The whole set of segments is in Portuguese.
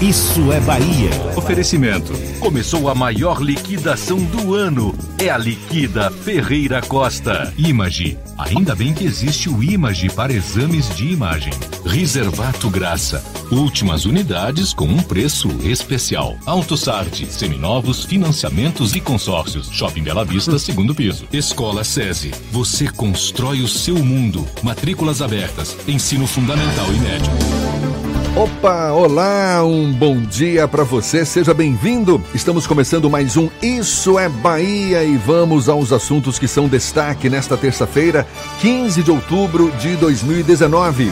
Isso é Bahia. Oferecimento. Começou a maior liquidação do ano. É a Liquida Ferreira Costa. Image. Ainda bem que existe o Image para exames de imagem. Reservato Graça. Últimas unidades com um preço especial. AutoSard. Seminovos, financiamentos e consórcios. Shopping Bela Vista, segundo piso. Escola SESI. Você constrói o seu mundo. Matrículas abertas. Ensino fundamental e médio. Opa, olá, um bom dia para você, seja bem-vindo. Estamos começando mais um Isso é Bahia e vamos aos assuntos que são destaque nesta terça-feira, 15 de outubro de 2019.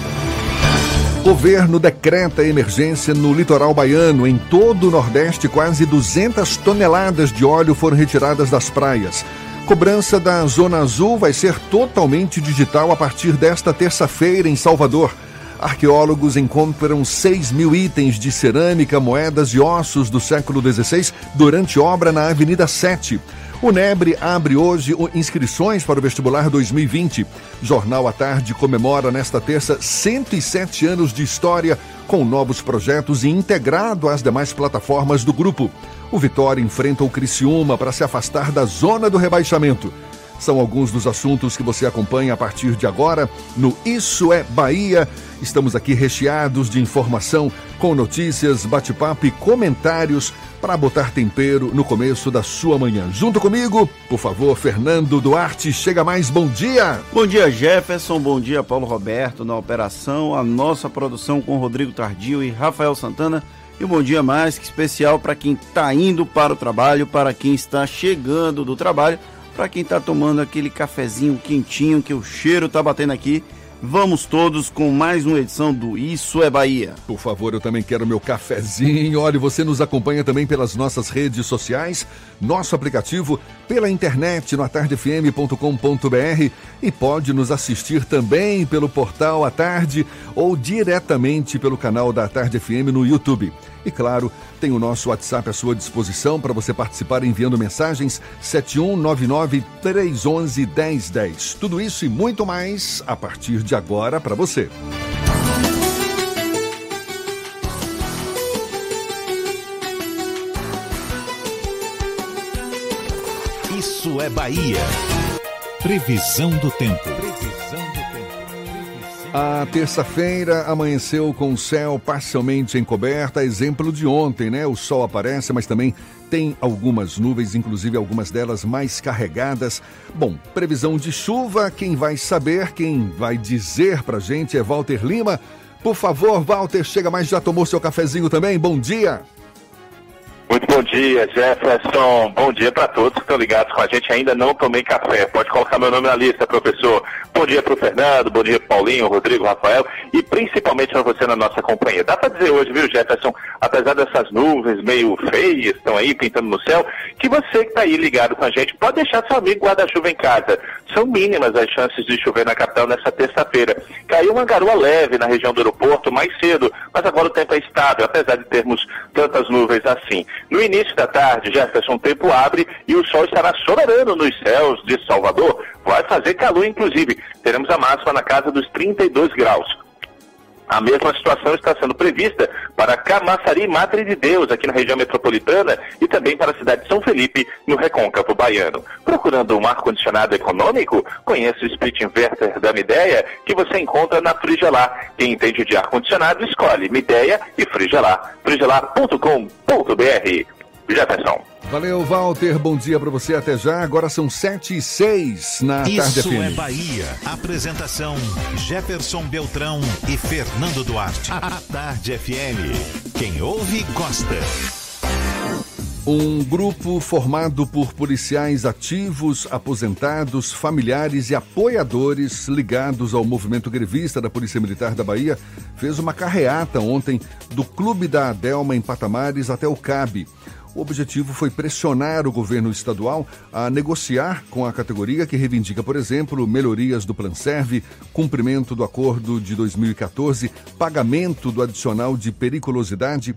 Governo decreta emergência no litoral baiano. Em todo o Nordeste, quase 200 toneladas de óleo foram retiradas das praias. Cobrança da Zona Azul vai ser totalmente digital a partir desta terça-feira em Salvador. Arqueólogos encontram 6 mil itens de cerâmica, moedas e ossos do século XVI durante obra na Avenida 7. O Nebre abre hoje inscrições para o vestibular 2020. Jornal à Tarde comemora nesta terça 107 anos de história com novos projetos e integrado às demais plataformas do grupo. O Vitória enfrenta o Criciúma para se afastar da zona do rebaixamento. São alguns dos assuntos que você acompanha a partir de agora no Isso é Bahia. Estamos aqui recheados de informação, com notícias, bate-papo e comentários para botar tempero no começo da sua manhã. Junto comigo, por favor, Fernando Duarte, chega mais, bom dia! Bom dia, Jefferson, bom dia, Paulo Roberto, na operação, a nossa produção com Rodrigo Tardio e Rafael Santana. E um bom dia mais que especial para quem está indo para o trabalho, para quem está chegando do trabalho para quem está tomando aquele cafezinho quentinho que o cheiro está batendo aqui. Vamos todos com mais uma edição do Isso é Bahia. Por favor, eu também quero meu cafezinho. Olha, você nos acompanha também pelas nossas redes sociais, nosso aplicativo, pela internet no atardefm.com.br e pode nos assistir também pelo portal A Tarde ou diretamente pelo canal da Tarde FM no YouTube. E claro, tem o nosso WhatsApp à sua disposição para você participar enviando mensagens 7199-311-1010. Tudo isso e muito mais a partir de agora para você. Isso é Bahia. Previsão do tempo. Previsão do tempo. A terça-feira amanheceu com o céu parcialmente encoberto, exemplo de ontem, né? O sol aparece, mas também tem algumas nuvens, inclusive algumas delas mais carregadas. Bom, previsão de chuva, quem vai saber, quem vai dizer pra gente é Walter Lima. Por favor, Walter, chega mais, já tomou seu cafezinho também? Bom dia! Muito bom dia, Jefferson. Bom dia para todos que estão ligados com a gente. Ainda não tomei café. Pode colocar meu nome na lista, professor. Bom dia para o Fernando, bom dia Paulinho, Rodrigo, Rafael e principalmente para você na nossa companhia. Dá para dizer hoje, viu, Jefferson, apesar dessas nuvens meio feias estão aí pintando no céu, que você que está aí ligado com a gente pode deixar seu amigo guarda-chuva em casa. São mínimas as chances de chover na capital nessa terça-feira. Caiu uma garoa leve na região do aeroporto mais cedo, mas agora o tempo é estável, apesar de termos tantas nuvens assim. No início da tarde, Jefferson, o tempo abre e o sol estará soberano nos céus de Salvador. Vai fazer calor, inclusive. Teremos a máxima na casa dos 32 graus. A mesma situação está sendo prevista para Camaçari Madre de Deus, aqui na região metropolitana, e também para a cidade de São Felipe, no Recôncavo Baiano. Procurando um ar-condicionado econômico? Conheça o split inverter da Mideia, que você encontra na Frigelar. Quem entende de ar-condicionado, escolhe Mideia e Frigelar. frigelar.com.br Jefferson. Valeu, Walter. Bom dia para você. Até já. Agora são 7 e 6 na Tarde Isso é Bahia. Apresentação: Jefferson Beltrão e Fernando Duarte. A Tarde FM. Quem ouve, gosta. Um grupo formado por policiais ativos, aposentados, familiares e apoiadores ligados ao movimento grevista da Polícia Militar da Bahia fez uma carreata ontem do Clube da Adelma em Patamares até o CAB. O objetivo foi pressionar o governo estadual a negociar com a categoria que reivindica, por exemplo, melhorias do Planserve, cumprimento do acordo de 2014, pagamento do adicional de periculosidade.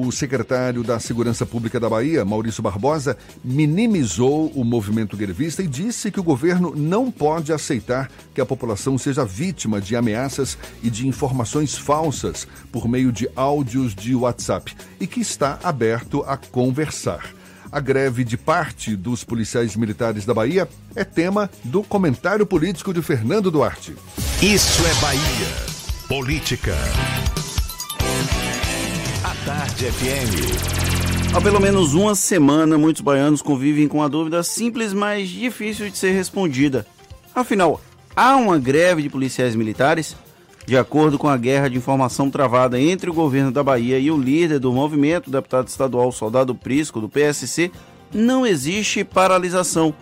O secretário da Segurança Pública da Bahia, Maurício Barbosa, minimizou o movimento grevista e disse que o governo não pode aceitar que a população seja vítima de ameaças e de informações falsas por meio de áudios de WhatsApp e que está aberto a conversar. A greve de parte dos policiais militares da Bahia é tema do comentário político de Fernando Duarte. Isso é Bahia. Política. Tarde FM. Há pelo menos uma semana, muitos baianos convivem com a dúvida simples, mas difícil de ser respondida. Afinal, há uma greve de policiais militares? De acordo com a guerra de informação travada entre o governo da Bahia e o líder do movimento, deputado estadual Soldado Prisco, do PSC, não existe paralisação.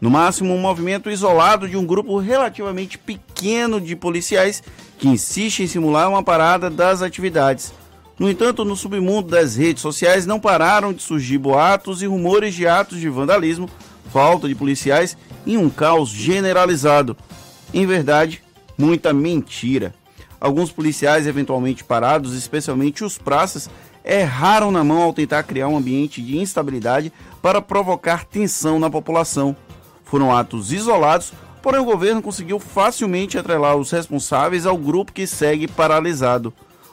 No máximo, um movimento isolado de um grupo relativamente pequeno de policiais que insiste em simular uma parada das atividades. No entanto, no submundo das redes sociais não pararam de surgir boatos e rumores de atos de vandalismo, falta de policiais e um caos generalizado. Em verdade, muita mentira. Alguns policiais eventualmente parados, especialmente os praças, erraram na mão ao tentar criar um ambiente de instabilidade para provocar tensão na população. Foram atos isolados, porém o governo conseguiu facilmente atrelar os responsáveis ao grupo que segue paralisado.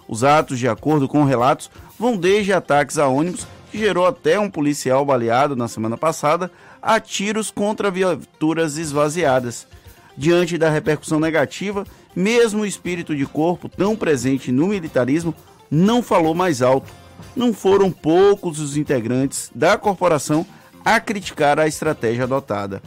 Os atos, de acordo com relatos, vão desde ataques a ônibus, que gerou até um policial baleado na semana passada, a tiros contra viaturas esvaziadas. Diante da repercussão negativa, mesmo o espírito de corpo tão presente no militarismo não falou mais alto. Não foram poucos os integrantes da corporação a criticar a estratégia adotada.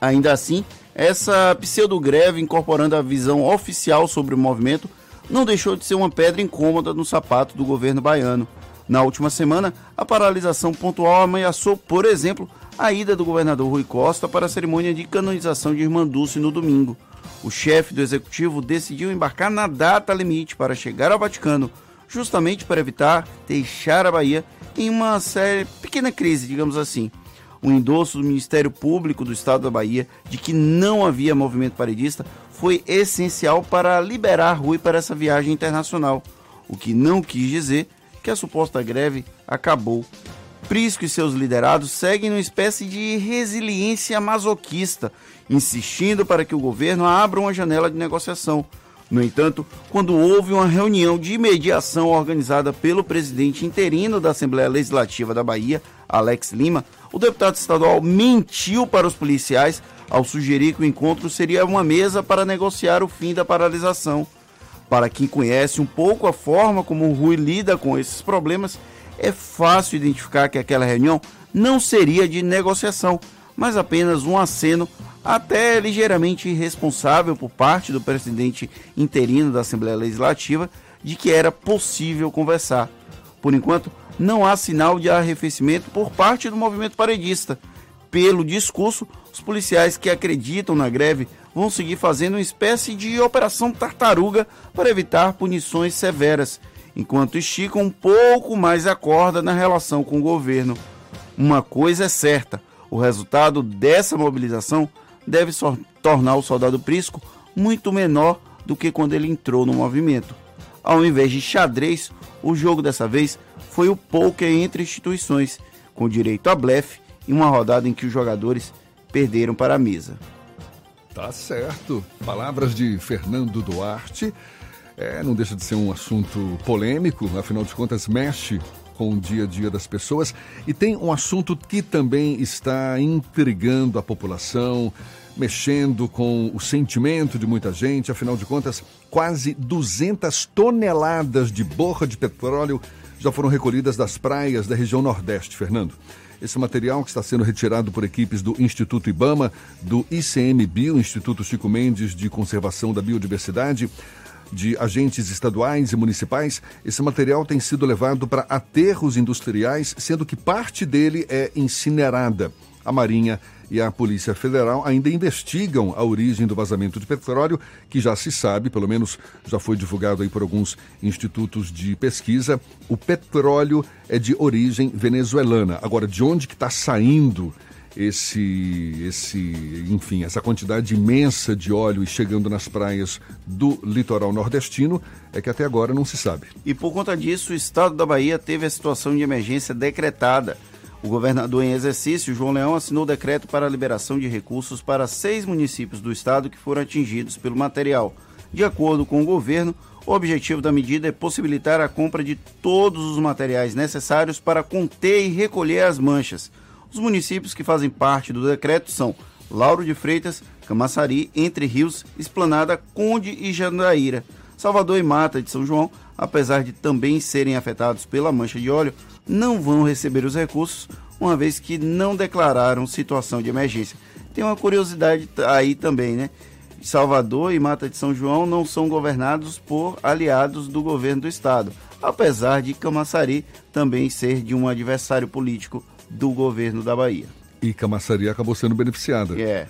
Ainda assim, essa pseudo-greve incorporando a visão oficial sobre o movimento não deixou de ser uma pedra incômoda no sapato do governo baiano. Na última semana, a paralisação pontual ameaçou, por exemplo, a ida do governador Rui Costa para a cerimônia de canonização de Irmã Dulce no domingo. O chefe do executivo decidiu embarcar na data limite para chegar ao Vaticano, justamente para evitar deixar a Bahia em uma série, pequena crise, digamos assim. O endosso do Ministério Público do Estado da Bahia de que não havia movimento paredista foi essencial para liberar Rui para essa viagem internacional, o que não quis dizer que a suposta greve acabou. Prisco e seus liderados seguem numa espécie de resiliência masoquista, insistindo para que o governo abra uma janela de negociação. No entanto, quando houve uma reunião de mediação organizada pelo presidente interino da Assembleia Legislativa da Bahia, Alex Lima, o deputado estadual mentiu para os policiais ao sugerir que o encontro seria uma mesa para negociar o fim da paralisação. Para quem conhece um pouco a forma como o Rui lida com esses problemas, é fácil identificar que aquela reunião não seria de negociação, mas apenas um aceno até ligeiramente irresponsável por parte do presidente interino da Assembleia Legislativa de que era possível conversar. Por enquanto, não há sinal de arrefecimento por parte do movimento paredista. Pelo discurso, os policiais que acreditam na greve vão seguir fazendo uma espécie de operação tartaruga para evitar punições severas, enquanto esticam um pouco mais a corda na relação com o governo. Uma coisa é certa: o resultado dessa mobilização deve tornar o soldado Prisco muito menor do que quando ele entrou no movimento. Ao invés de xadrez, o jogo dessa vez foi o poker entre instituições, com direito a blefe e uma rodada em que os jogadores perderam para a mesa. Tá certo. Palavras de Fernando Duarte. É, não deixa de ser um assunto polêmico, afinal de contas, mexe com o dia a dia das pessoas. E tem um assunto que também está intrigando a população, mexendo com o sentimento de muita gente. Afinal de contas, quase 200 toneladas de borra de petróleo já foram recolhidas das praias da região Nordeste, Fernando. Esse material que está sendo retirado por equipes do Instituto Ibama, do ICMBio, Instituto Chico Mendes de Conservação da Biodiversidade, de agentes estaduais e municipais, esse material tem sido levado para aterros industriais, sendo que parte dele é incinerada. A Marinha e a Polícia Federal ainda investigam a origem do vazamento de petróleo, que já se sabe, pelo menos já foi divulgado aí por alguns institutos de pesquisa, o petróleo é de origem venezuelana. Agora, de onde que está saindo esse, esse, enfim, essa quantidade imensa de óleo chegando nas praias do litoral nordestino é que até agora não se sabe. E por conta disso, o estado da Bahia teve a situação de emergência decretada. O governador em exercício, João Leão, assinou decreto para a liberação de recursos para seis municípios do estado que foram atingidos pelo material. De acordo com o governo, o objetivo da medida é possibilitar a compra de todos os materiais necessários para conter e recolher as manchas. Os municípios que fazem parte do decreto são Lauro de Freitas, Camaçari, Entre Rios, Esplanada, Conde e Jandaíra. Salvador e Mata de São João, apesar de também serem afetados pela mancha de óleo, não vão receber os recursos, uma vez que não declararam situação de emergência. Tem uma curiosidade aí também, né? Salvador e Mata de São João não são governados por aliados do governo do estado, apesar de Camaçari também ser de um adversário político do governo da Bahia. E Camaçari acabou sendo beneficiada É.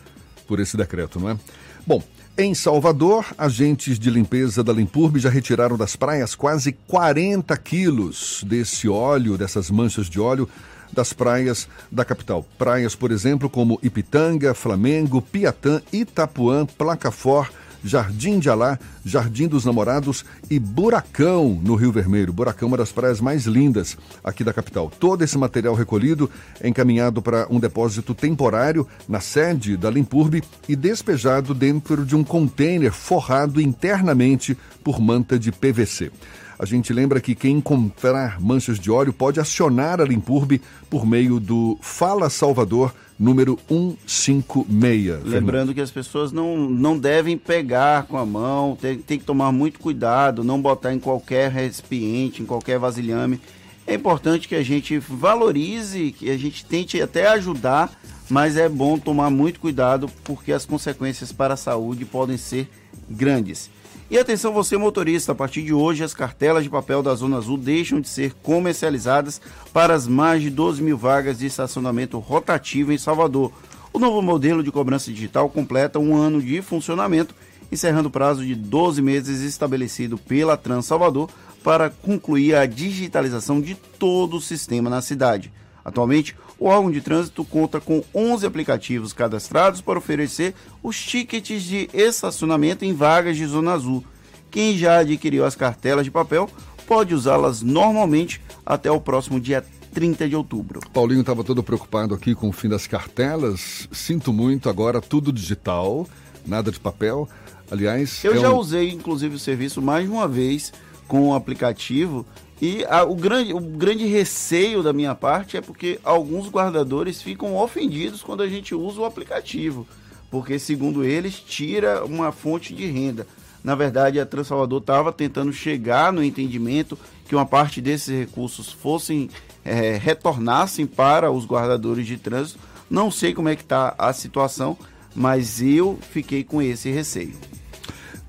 por esse decreto, não é? Bom, em Salvador, agentes de limpeza da Limpurbe já retiraram das praias quase 40 quilos desse óleo, dessas manchas de óleo, das praias da capital. Praias, por exemplo, como Ipitanga, Flamengo, Piatã, Itapuã, Placafor, Jardim de Alá, Jardim dos Namorados e Buracão, no Rio Vermelho. Buracão é uma das praias mais lindas aqui da capital. Todo esse material recolhido é encaminhado para um depósito temporário na sede da Limpurbe e despejado dentro de um container forrado internamente por manta de PVC. A gente lembra que quem encontrar manchas de óleo pode acionar a Limpurbe por meio do Fala Salvador número 156. Lembrando que as pessoas não, não devem pegar com a mão, tem, tem que tomar muito cuidado, não botar em qualquer recipiente, em qualquer vasilhame. É importante que a gente valorize, que a gente tente até ajudar, mas é bom tomar muito cuidado porque as consequências para a saúde podem ser grandes. E atenção você motorista, a partir de hoje as cartelas de papel da Zona Azul deixam de ser comercializadas para as mais de 12 mil vagas de estacionamento rotativo em Salvador. O novo modelo de cobrança digital completa um ano de funcionamento, encerrando o prazo de 12 meses estabelecido pela Trans Salvador para concluir a digitalização de todo o sistema na cidade. Atualmente, o órgão de trânsito conta com 11 aplicativos cadastrados para oferecer os tickets de estacionamento em vagas de zona azul. Quem já adquiriu as cartelas de papel pode usá-las normalmente até o próximo dia 30 de outubro. Paulinho estava todo preocupado aqui com o fim das cartelas. Sinto muito, agora tudo digital, nada de papel. Aliás, Eu é já um- usei, inclusive, o serviço mais de uma vez com o aplicativo. E a- o, grande, o grande receio da minha parte é porque alguns guardadores ficam ofendidos quando a gente usa o aplicativo. Porque, segundo eles, tira uma fonte de renda. Na verdade, a Transalvador estava tentando chegar no entendimento que uma parte desses recursos fossem eh, retornassem para os guardadores de trânsito. Não sei como é que está a situação, mas eu fiquei com esse receio.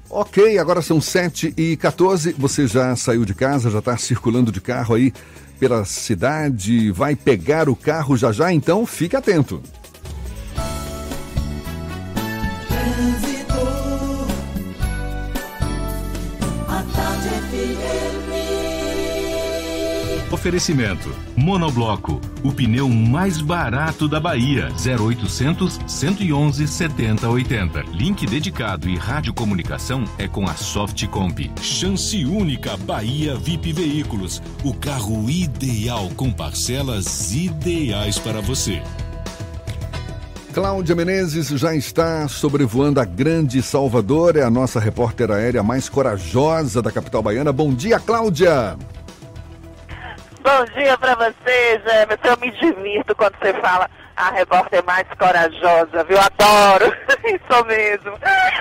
Ok, agora são 7 e 14 Você já saiu de casa, já está circulando de carro aí pela cidade, vai pegar o carro já já, então fique atento. Oferecimento: Monobloco, o pneu mais barato da Bahia. 0800 111 7080. Link dedicado e radiocomunicação é com a Softcomp. Chance única Bahia VIP Veículos. O carro ideal com parcelas ideais para você. Cláudia Menezes já está sobrevoando a Grande Salvador, é a nossa repórter aérea mais corajosa da capital baiana. Bom dia, Cláudia! Bom dia pra você, Jefferson. Eu me divirto quando você fala a repórter mais corajosa, viu? Adoro. Isso mesmo.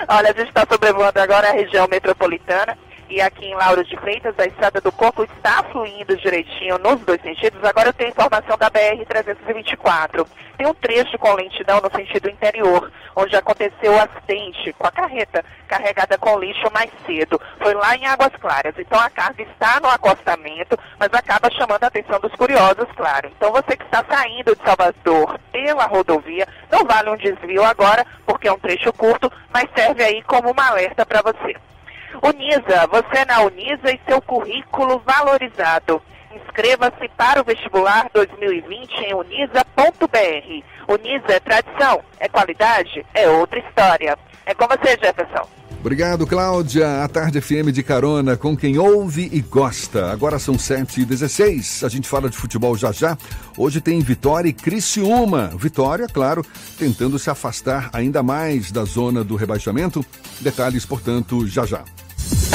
Olha, a gente está sobrevoando agora a região metropolitana e aqui em Lauro de Freitas, a estrada do Corpo está fluindo direitinho nos dois sentidos. Agora eu tenho informação da BR-324. Tem um trecho com lentidão no sentido interior, onde aconteceu o acidente com a carreta carregada com lixo mais cedo. Foi lá em Águas Claras. Então a carga está no acostamento, mas acaba chamando a atenção dos curiosos, claro. Então você que está saindo de Salvador pela rodovia, não vale um desvio agora, porque é um trecho curto, mas serve aí como uma alerta para você. Unisa, você na Unisa e seu currículo valorizado. Inscreva-se para o vestibular 2020 em unisa.br. Unisa é tradição, é qualidade, é outra história. É com você, Jefferson. Obrigado, Cláudia. A Tarde FM de carona com quem ouve e gosta. Agora são 7h16. A gente fala de futebol já já. Hoje tem Vitória e Criciúma. Vitória, claro, tentando se afastar ainda mais da zona do rebaixamento. Detalhes, portanto, já já.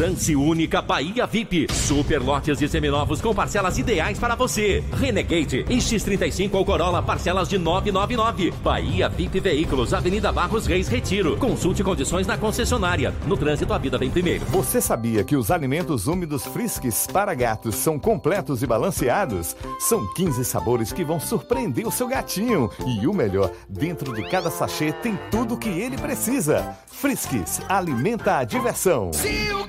Chance única Bahia VIP. Super lotes de seminovos com parcelas ideais para você. Renegade X35 ou Corolla parcelas de 999. Bahia VIP Veículos, Avenida Barros Reis Retiro. Consulte condições na concessionária. No trânsito a vida vem primeiro. Você sabia que os alimentos úmidos Friskies para gatos são completos e balanceados? São 15 sabores que vão surpreender o seu gatinho. E o melhor, dentro de cada sachê tem tudo o que ele precisa. Friskies, alimenta a diversão. Se o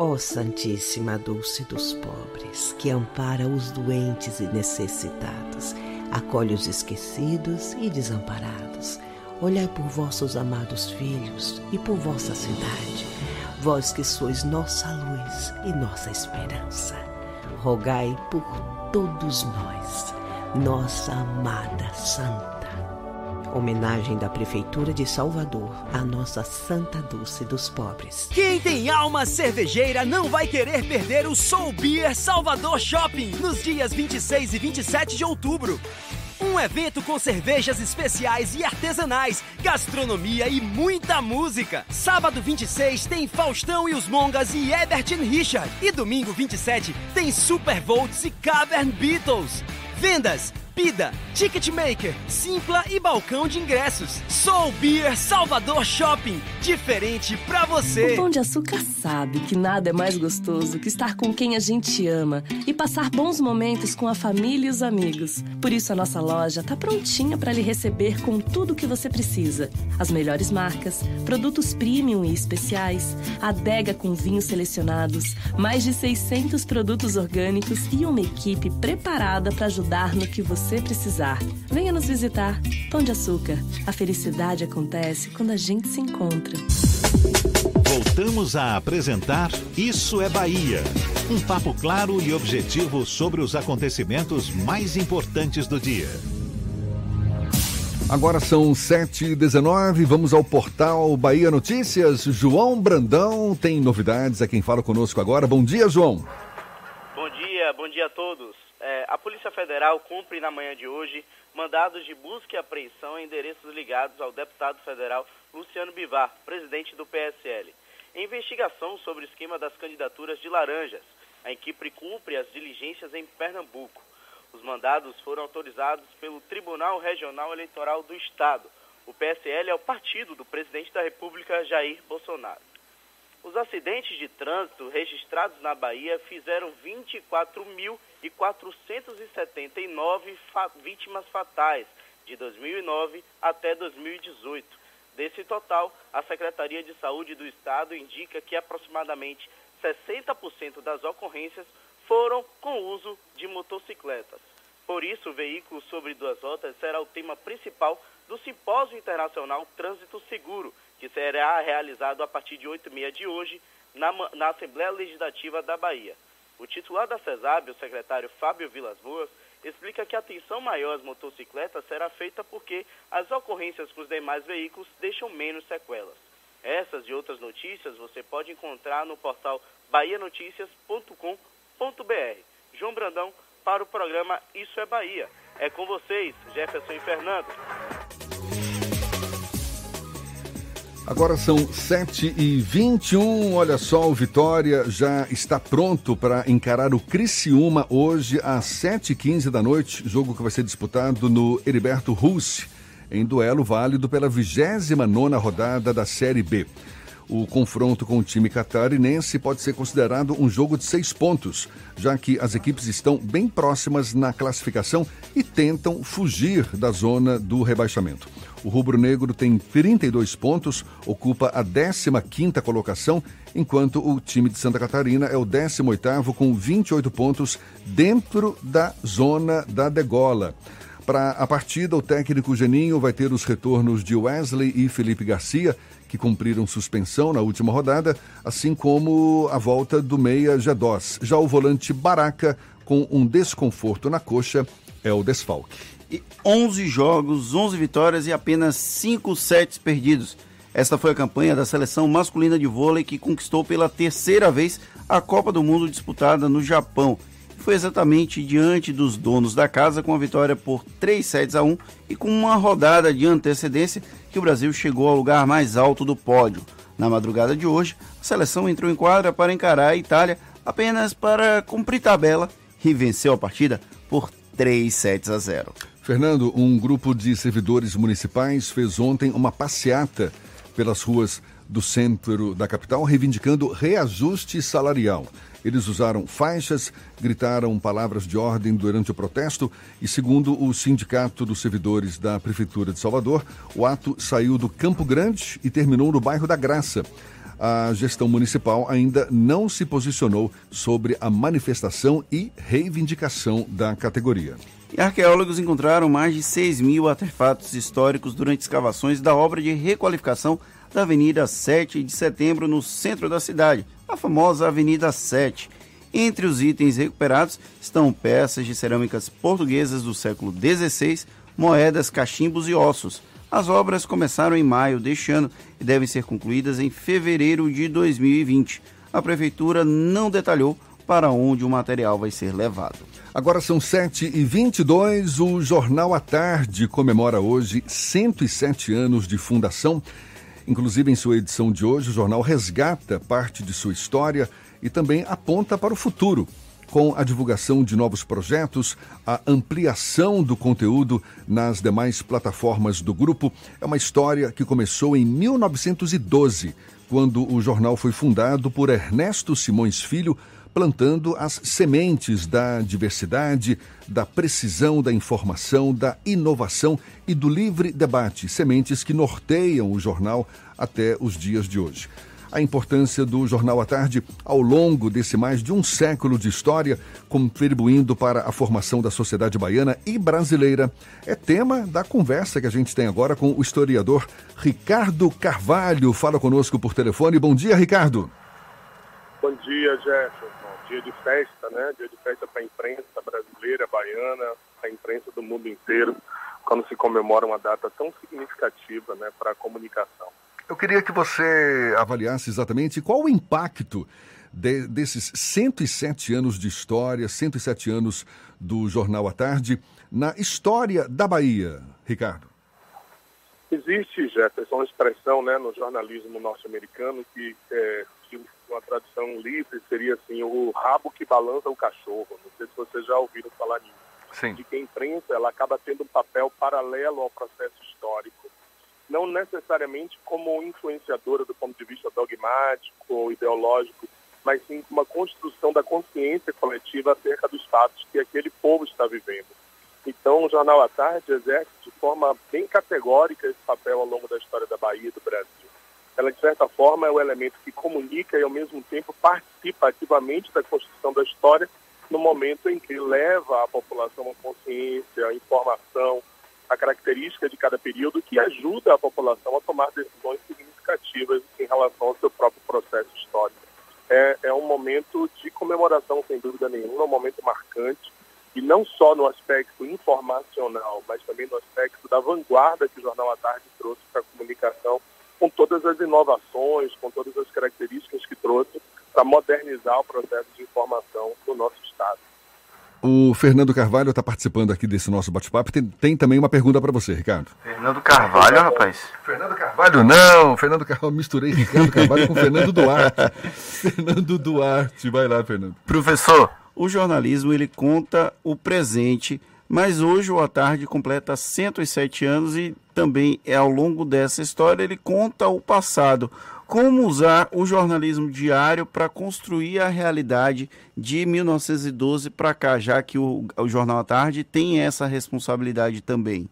Ó oh, Santíssima Dulce dos pobres, que ampara os doentes e necessitados, acolhe os esquecidos e desamparados. Olhai por vossos amados filhos e por vossa cidade, vós que sois nossa luz e nossa esperança. Rogai por todos nós, nossa amada Santa. Homenagem da Prefeitura de Salvador à nossa Santa Dulce dos Pobres. Quem tem alma cervejeira não vai querer perder o Soul Beer Salvador Shopping nos dias 26 e 27 de outubro. Um evento com cervejas especiais e artesanais, gastronomia e muita música. Sábado 26 tem Faustão e os Mongas e Ebert Richard. E domingo 27 tem Super Volts e Cavern Beatles. Vendas Pida, Ticketmaker, Simpla e balcão de ingressos. Soul Beer Salvador Shopping. Diferente pra você. O Pão de Açúcar sabe que nada é mais gostoso que estar com quem a gente ama e passar bons momentos com a família e os amigos. Por isso a nossa loja tá prontinha para lhe receber com tudo o que você precisa. As melhores marcas, produtos premium e especiais, adega com vinhos selecionados, mais de 600 produtos orgânicos e uma equipe preparada para ajudar no que você você precisar. Venha nos visitar. Pão de Açúcar. A felicidade acontece quando a gente se encontra. Voltamos a apresentar Isso é Bahia. Um papo claro e objetivo sobre os acontecimentos mais importantes do dia. Agora são 7h19, vamos ao portal Bahia Notícias. João Brandão tem novidades, é quem fala conosco agora. Bom dia, João. Bom dia, bom dia a todos. É, a Polícia Federal cumpre na manhã de hoje mandados de busca e apreensão em endereços ligados ao deputado federal Luciano Bivar, presidente do PSL. Em investigação sobre o esquema das candidaturas de laranjas, a equipe cumpre as diligências em Pernambuco. Os mandados foram autorizados pelo Tribunal Regional Eleitoral do Estado. O PSL é o partido do presidente da República, Jair Bolsonaro. Os acidentes de trânsito registrados na Bahia fizeram 24.479 fa vítimas fatais de 2009 até 2018. Desse total, a Secretaria de Saúde do Estado indica que aproximadamente 60% das ocorrências foram com uso de motocicletas. Por isso, o veículo sobre duas rodas será o tema principal do Simpósio Internacional Trânsito Seguro, que será realizado a partir de 8 e meia de hoje na, na Assembleia Legislativa da Bahia. O titular da CESAB, o secretário Fábio Vilas Boas, explica que a atenção maior às motocicletas será feita porque as ocorrências com os demais veículos deixam menos sequelas. Essas e outras notícias você pode encontrar no portal bahianoticias.com.br. João Brandão para o programa Isso é Bahia. É com vocês, Jefferson e Fernando. Agora são 7 e 21 olha só, o Vitória já está pronto para encarar o Criciúma hoje às 7h15 da noite, jogo que vai ser disputado no Heriberto Russi, em duelo válido pela 29ª rodada da Série B. O confronto com o time catarinense pode ser considerado um jogo de seis pontos, já que as equipes estão bem próximas na classificação e tentam fugir da zona do rebaixamento. O rubro-negro tem 32 pontos, ocupa a 15ª colocação, enquanto o time de Santa Catarina é o 18º com 28 pontos dentro da zona da degola. Para a partida, o técnico Geninho vai ter os retornos de Wesley e Felipe Garcia, que cumpriram suspensão na última rodada, assim como a volta do meia Jadós. Já o volante Baraca, com um desconforto na coxa, é o desfalque e 11 jogos, 11 vitórias e apenas 5 sets perdidos. Esta foi a campanha da seleção masculina de vôlei que conquistou pela terceira vez a Copa do Mundo disputada no Japão. Foi exatamente diante dos donos da casa com a vitória por 3 sets a 1 e com uma rodada de antecedência que o Brasil chegou ao lugar mais alto do pódio. Na madrugada de hoje, a seleção entrou em quadra para encarar a Itália apenas para cumprir tabela e venceu a partida por 3 sets a 0. Fernando, um grupo de servidores municipais fez ontem uma passeata pelas ruas do centro da capital, reivindicando reajuste salarial. Eles usaram faixas, gritaram palavras de ordem durante o protesto e, segundo o Sindicato dos Servidores da Prefeitura de Salvador, o ato saiu do Campo Grande e terminou no bairro da Graça. A gestão municipal ainda não se posicionou sobre a manifestação e reivindicação da categoria. E arqueólogos encontraram mais de 6 mil artefatos históricos durante escavações da obra de requalificação da Avenida 7 de Setembro, no centro da cidade, a famosa Avenida 7. Entre os itens recuperados estão peças de cerâmicas portuguesas do século XVI, moedas, cachimbos e ossos. As obras começaram em maio deste ano e devem ser concluídas em fevereiro de 2020. A prefeitura não detalhou para onde o material vai ser levado. Agora são 7 e 22 o Jornal à Tarde comemora hoje 107 anos de fundação. Inclusive, em sua edição de hoje, o jornal resgata parte de sua história e também aponta para o futuro, com a divulgação de novos projetos, a ampliação do conteúdo nas demais plataformas do grupo. É uma história que começou em 1912, quando o jornal foi fundado por Ernesto Simões Filho plantando as sementes da diversidade, da precisão da informação, da inovação e do livre debate, sementes que norteiam o jornal até os dias de hoje. A importância do Jornal à Tarde ao longo desse mais de um século de história, contribuindo para a formação da sociedade baiana e brasileira, é tema da conversa que a gente tem agora com o historiador Ricardo Carvalho. Fala conosco por telefone. Bom dia, Ricardo. Bom dia, Jefferson dia de festa, né? Dia de festa para a imprensa brasileira, baiana, a imprensa do mundo inteiro, quando se comemora uma data tão significativa, né, para a comunicação. Eu queria que você avaliasse exatamente qual o impacto de, desses 107 anos de história, 107 anos do Jornal à Tarde, na história da Bahia, Ricardo. Existe, Jefferson, uma expressão né, no jornalismo norte-americano que é, uma tradução livre seria assim, o rabo que balança o cachorro. Não sei se vocês já ouviram falar nisso. Sim. De que a imprensa ela acaba tendo um papel paralelo ao processo histórico. Não necessariamente como influenciadora do ponto de vista dogmático ou ideológico, mas sim uma construção da consciência coletiva acerca dos fatos que aquele povo está vivendo. Então, o Jornal à Tarde exerce de forma bem categórica esse papel ao longo da história da Bahia e do Brasil ela de certa forma é o elemento que comunica e ao mesmo tempo participa ativamente da construção da história no momento em que leva a população a consciência, a informação, a característica de cada período que ajuda a população a tomar decisões significativas em relação ao seu próprio processo histórico. É, é um momento de comemoração, sem dúvida nenhuma, um momento marcante, e não só no aspecto informacional, mas também no aspecto da vanguarda que o Jornal à Tarde trouxe para a comunicação, com todas as inovações, com todas as características que trouxe para modernizar o processo de informação no nosso Estado. O Fernando Carvalho está participando aqui desse nosso bate-papo. Tem, tem, também uma pergunta para você, Ricardo. Fernando Carvalho, rapaz. Fernando Carvalho, não. Fernando Carvalho, misturei Ricardo Carvalho com Fernando Duarte. Fernando Duarte, vai lá, Fernando. Professor, o jornalismo ele conta o presente, mas hoje o A Tarde completa 107 anos e também é ao longo dessa história ele conta o passado como usar o jornalismo diário para construir a realidade de 1912 para cá, já que o, o, Jornal à Tarde tem essa responsabilidade também?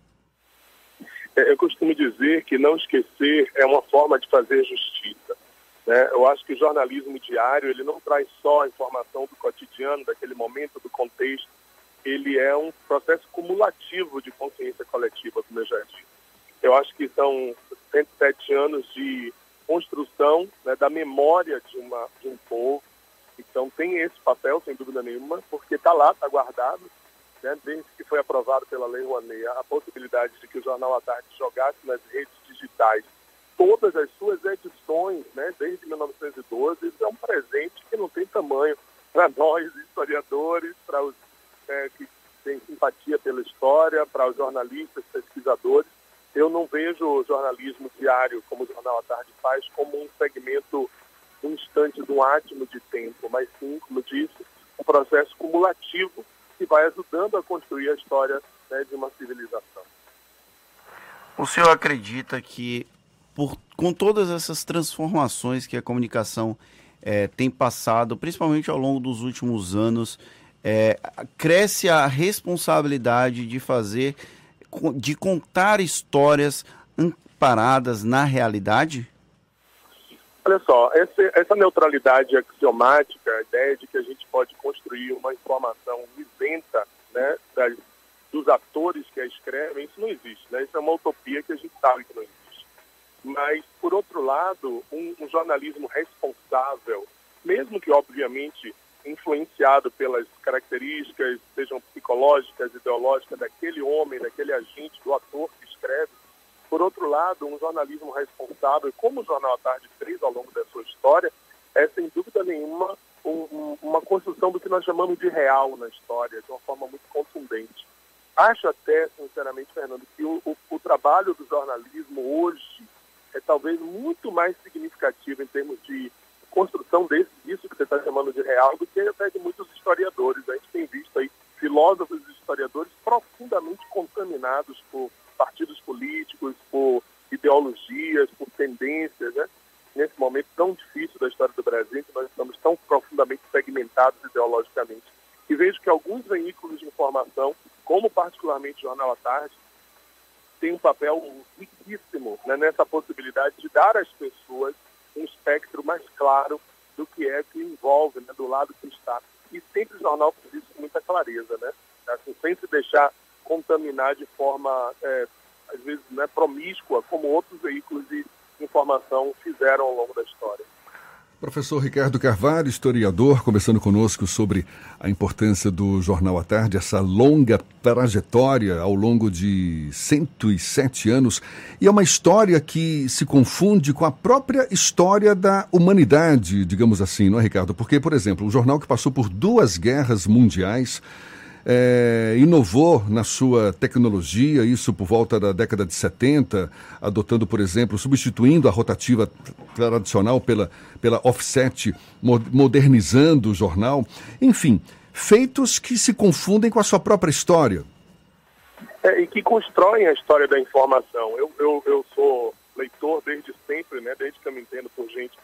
É, eu costumo dizer que não esquecer é uma forma de fazer justiça. Né? Eu acho que o jornalismo diário ele não traz só a informação do cotidiano, daquele momento, do contexto. Ele é um processo cumulativo de consciência coletiva, como eu já disse. Eu acho que são 107 anos de construção né, da memória de, uma, de um povo. Então tem esse papel, sem dúvida nenhuma, porque está lá, está guardado, né, desde que foi aprovado pela Lei Rouanet a possibilidade de que o Jornal à Tarde jogasse nas redes digitais todas as suas edições, né, desde 1912, isso é um presente que não tem tamanho para nós, historiadores, para os é, que têm simpatia pela história, para os jornalistas, pesquisadores eu não vejo o jornalismo diário, como o Jornal à Tarde faz, como um segmento, um instante de um átimo de tempo, mas sim, como disse, um processo cumulativo que vai ajudando a construir a história né, de uma civilização. O senhor acredita que, por, com todas essas transformações que a comunicação é, tem passado, principalmente ao longo dos últimos anos, é, cresce a responsabilidade de fazer de contar histórias amparadas na realidade? Olha só, essa, essa neutralidade axiomática, a ideia de que a gente pode construir uma informação isenta né, das, dos atores que a escrevem, isso não existe. Né? Isso é uma utopia que a gente sabe que não existe. Mas, por outro lado, um, um jornalismo responsável, mesmo que, obviamente, influenciado pelas características, sejam psicológicas, ideológicas, daquele homem, daquele agente, do ator que escreve. Por outro lado, um jornalismo responsável, como o Jornal à Tarde fez ao longo da sua história, é sem dúvida nenhuma um, um, uma construção do que nós chamamos de real na história, de uma forma muito contundente. Acho até, sinceramente, Fernando, que o, o, o trabalho do jornalismo hoje é talvez muito mais significativo em termos de construção desse, disso que você está chamando de real do que até de muitos historiadores. A gente tem visto aí filósofos e historiadores profundamente contaminados por partidos políticos, por ideologias, por tendências, né? Nesse momento tão difícil da história do Brasil, que nós estamos tão profundamente segmentados ideologicamente. E vejo que alguns veículos de informação, como particularmente o Jornal à Tarde, tem um papel riquíssimo né, nessa possibilidade de dar às pessoas um espectro mais claro do que é que envolve, né, do lado que está. E sempre o jornal faz isso com muita clareza, né? Assim, sem se deixar contaminar de forma, é, às vezes, né, promíscua, como outros veículos de informação fizeram ao longo da história. Professor Ricardo Carvalho, historiador, conversando conosco sobre a importância do Jornal à Tarde, essa longa trajetória ao longo de 107 anos. E é uma história que se confunde com a própria história da humanidade, digamos assim, não é, Ricardo? Porque, por exemplo, um jornal que passou por duas guerras mundiais é, inovou na sua tecnologia, isso por volta da década de 70, adotando, por exemplo, substituindo a rotativa tradicional pela, pela offset, modernizando o jornal. Enfim, feitos que se confundem com a sua própria história. É, e que constroem a história da informação. Eu, eu, eu sou leitor desde sempre, né, desde que eu me entendo por gente,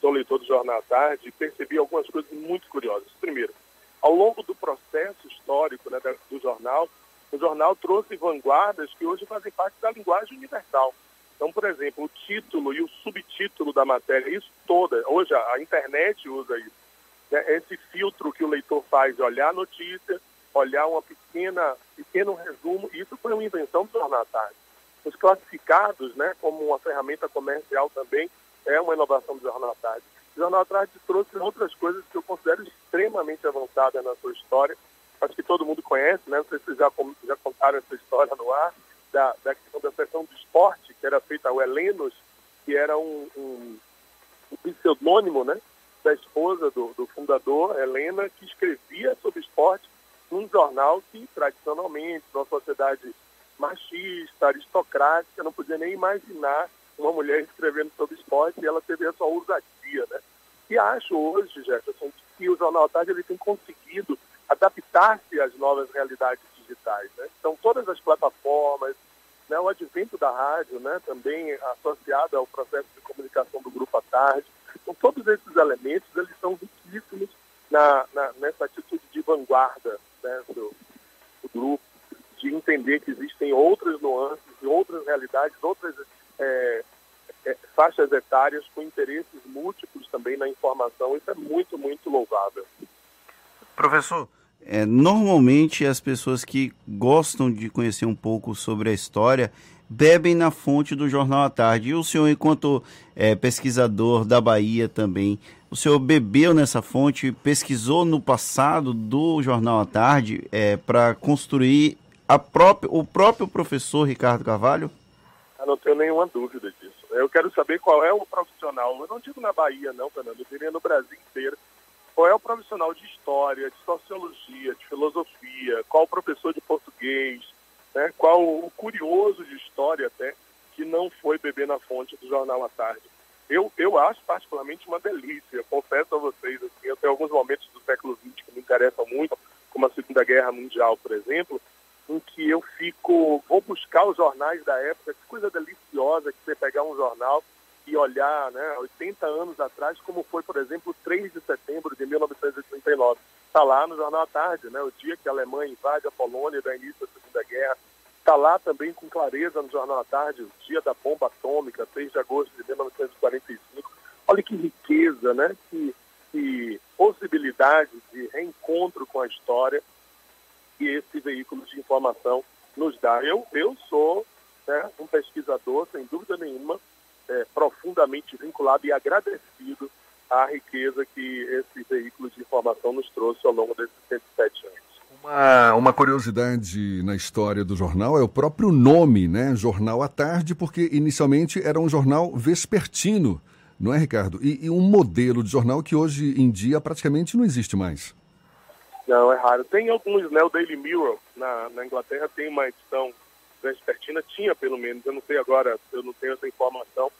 sou leitor do Jornal à Tarde e percebi algumas coisas muito curiosas. Primeiro, ao longo do processo histórico né, do jornal, o jornal trouxe vanguardas que hoje fazem parte da linguagem universal. Então, por exemplo, o título e o subtítulo da matéria, isso toda, hoje a internet usa isso. Né? Esse filtro que o leitor faz de olhar a notícia, olhar uma pequena, pequeno resumo, isso foi uma invenção do Jornal Tarde. os classificados, né, como uma ferramenta comercial também, é uma inovação do Jornal Tarde. Jornal Tarde trouxe outras coisas que eu considero extremamente avançadas na sua história. Acho que todo mundo conhece, né? Não sei se vocês já, já contaram essa história no ar, da, da questão da sessão do esporte, que era feita ao Helenos, que era um, um, um pseudônimo, né? Da esposa do, do fundador, Helena, que escrevia sobre esporte num jornal que, tradicionalmente, numa sociedade machista, aristocrática, não podia nem imaginar uma mulher escrevendo sobre esporte e ela teve essa ousadia, né? E acho hoje, Jefferson, que o Jornal Tarde ele tem conseguido adaptar-se às novas realidades digitais, né? Então, todas as plataformas, né, o advento da rádio, né, também associado ao processo de comunicação do Grupo à Tarde, então, todos esses elementos, eles são riquíssimos na, na, nessa atitude de vanguarda né, do, do grupo, de entender que existem outras nuances, outras realidades, outras é, é, faixas etárias com interesses múltiplos também na informação. Isso é muito, muito louvável. Professor, é, normalmente as pessoas que gostam de conhecer um pouco sobre a história bebem na fonte do Jornal à Tarde. E o senhor, enquanto é, pesquisador da Bahia também, o senhor bebeu nessa fonte, pesquisou no passado do Jornal à Tarde é, para construir o próprio professor Ricardo Carvalho? Não tenho nenhuma dúvida disso. Eu quero saber qual é o profissional, eu não digo na Bahia não, Fernando, eu diria no Brasil inteiro, qual é o profissional de história, de sociologia, de filosofia, qual o professor de português, né, qual o curioso de história até, que não foi beber na fonte do Jornal à Tarde. Eu, eu acho particularmente uma delícia, confesso a vocês, assim, eu tenho alguns momentos do século XX que me interessam muito, como a Segunda Guerra Mundial, por exemplo, em que eu fico, vou buscar os jornais da época, que coisa deliciosa que você pegar um jornal e olhar, né, 80 anos atrás, como foi, por exemplo, 3 de setembro de 1939. Está lá no Jornal à Tarde, né, o dia que a Alemanha invade a Polônia da início da Segunda Guerra. Está lá também com clareza no Jornal à Tarde, o dia da bomba atômica, 6 de agosto de 1945. Olha que riqueza, né, que, que possibilidade de reencontro com a história que esse veículo de informação nos dá. Eu, eu sou né, um pesquisador, sem dúvida nenhuma, é, profundamente vinculado e agradecido à riqueza que esse veículo de informação nos trouxe ao longo desses 107 anos. Uma, uma curiosidade na história do jornal é o próprio nome, né? Jornal à Tarde, porque inicialmente era um jornal vespertino, não é, Ricardo? E, e um modelo de jornal que hoje em dia praticamente não existe mais. Não, é raro. Tem alguns, né? O Daily Mirror na, na Inglaterra tem uma edição vespertina, tinha pelo menos, eu não sei agora, eu não tenho essa informação.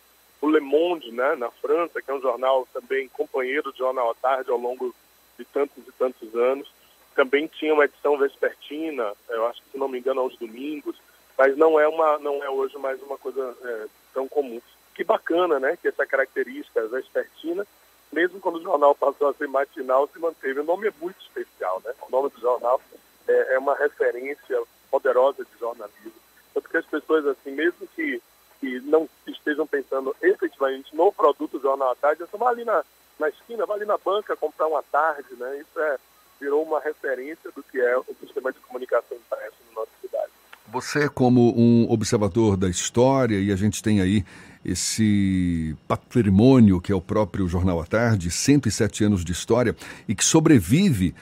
O Le Monde, né, na França, que é um jornal também companheiro do Jornal à Tarde ao longo de tantos e tantos anos, também tinha uma edição vespertina, eu acho que se não me engano aos domingos, mas não é uma, não é hoje mais uma coisa é, tão comum. Que bacana, né, que essa característica vespertina mesmo quando o jornal passou a ser matinal, se manteve. O nome é muito especial, né? O nome do jornal é, é uma referência poderosa de jornalismo. Tanto que as pessoas, assim, mesmo que, que não estejam pensando efetivamente no produto Jornal à Tarde, só vai ali na, na esquina, vai ali na banca comprar uma tarde, né? Isso é, virou uma referência do que é o sistema de comunicação impresso na nossa cidade. Você, como um observador da história, e a gente tem aí esse patrimônio que é o próprio Jornal à Tarde, 107 anos de história e que sobrevive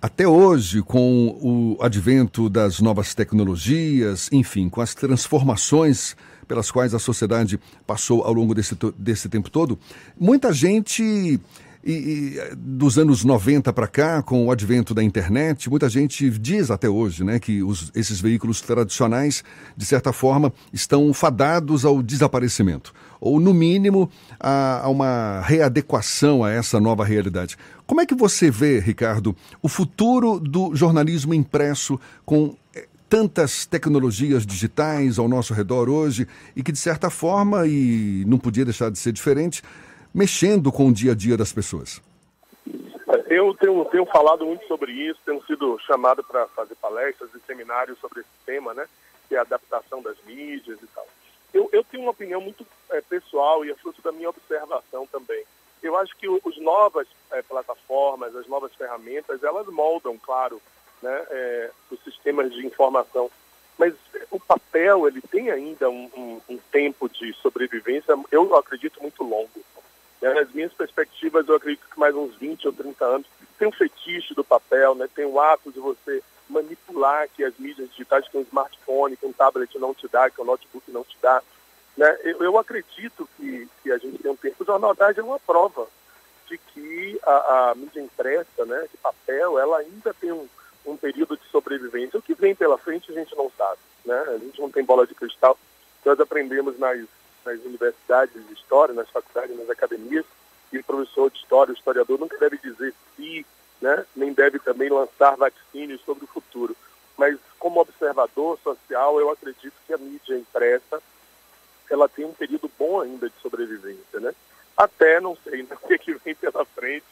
até hoje com o advento das novas tecnologias, enfim, com as transformações pelas quais a sociedade passou ao longo desse, desse tempo todo, muita gente e, e, dos anos 90 para cá, com o advento da internet, muita gente diz até hoje né, que os, esses veículos tradicionais, de certa forma, estão fadados ao desaparecimento, ou, no mínimo, a, a uma readequação a essa nova realidade. Como é que você vê, Ricardo, o futuro do jornalismo impresso com eh, tantas tecnologias digitais ao nosso redor hoje e que, de certa forma, e não podia deixar de ser diferente, mexendo com o dia a dia das pessoas? Eu tenho, tenho falado muito sobre isso, tenho sido chamado para fazer palestras e seminários sobre esse tema, né? Que é a adaptação das mídias e tal. Eu, eu tenho uma opinião muito é, pessoal e é fruto da minha observação também. Eu acho que as novas é, plataformas, as novas ferramentas, elas moldam, claro, né, é, os sistemas de informação. Mas o papel ele tem ainda um, um, um tempo de sobrevivência, eu acredito, muito longo. Né? Nas minhas perspectivas, eu acredito que mais uns 20 ou 30 anos tem um fetiche do papel, né? tem o ato de você manipular que as mídias digitais, que um smartphone, que um tablet não te dá, que um notebook não te dá. Né? Eu, eu acredito que, que a gente tem um tempo. O Jornal é uma prova de que a, a mídia impressa, né, de papel, ela ainda tem um, um período de sobrevivência. O que vem pela frente a gente não sabe. Né? A gente não tem bola de cristal. Nós aprendemos nas, nas universidades de história, nas faculdades, nas academias, que o professor de história, o historiador, nunca deve dizer se, né, nem deve também lançar vaticínios sobre o futuro. Mas, como observador social, eu acredito que a mídia impressa ela tem um período bom ainda de sobrevivência, né? Até, não sei né, o que, que vem pela frente,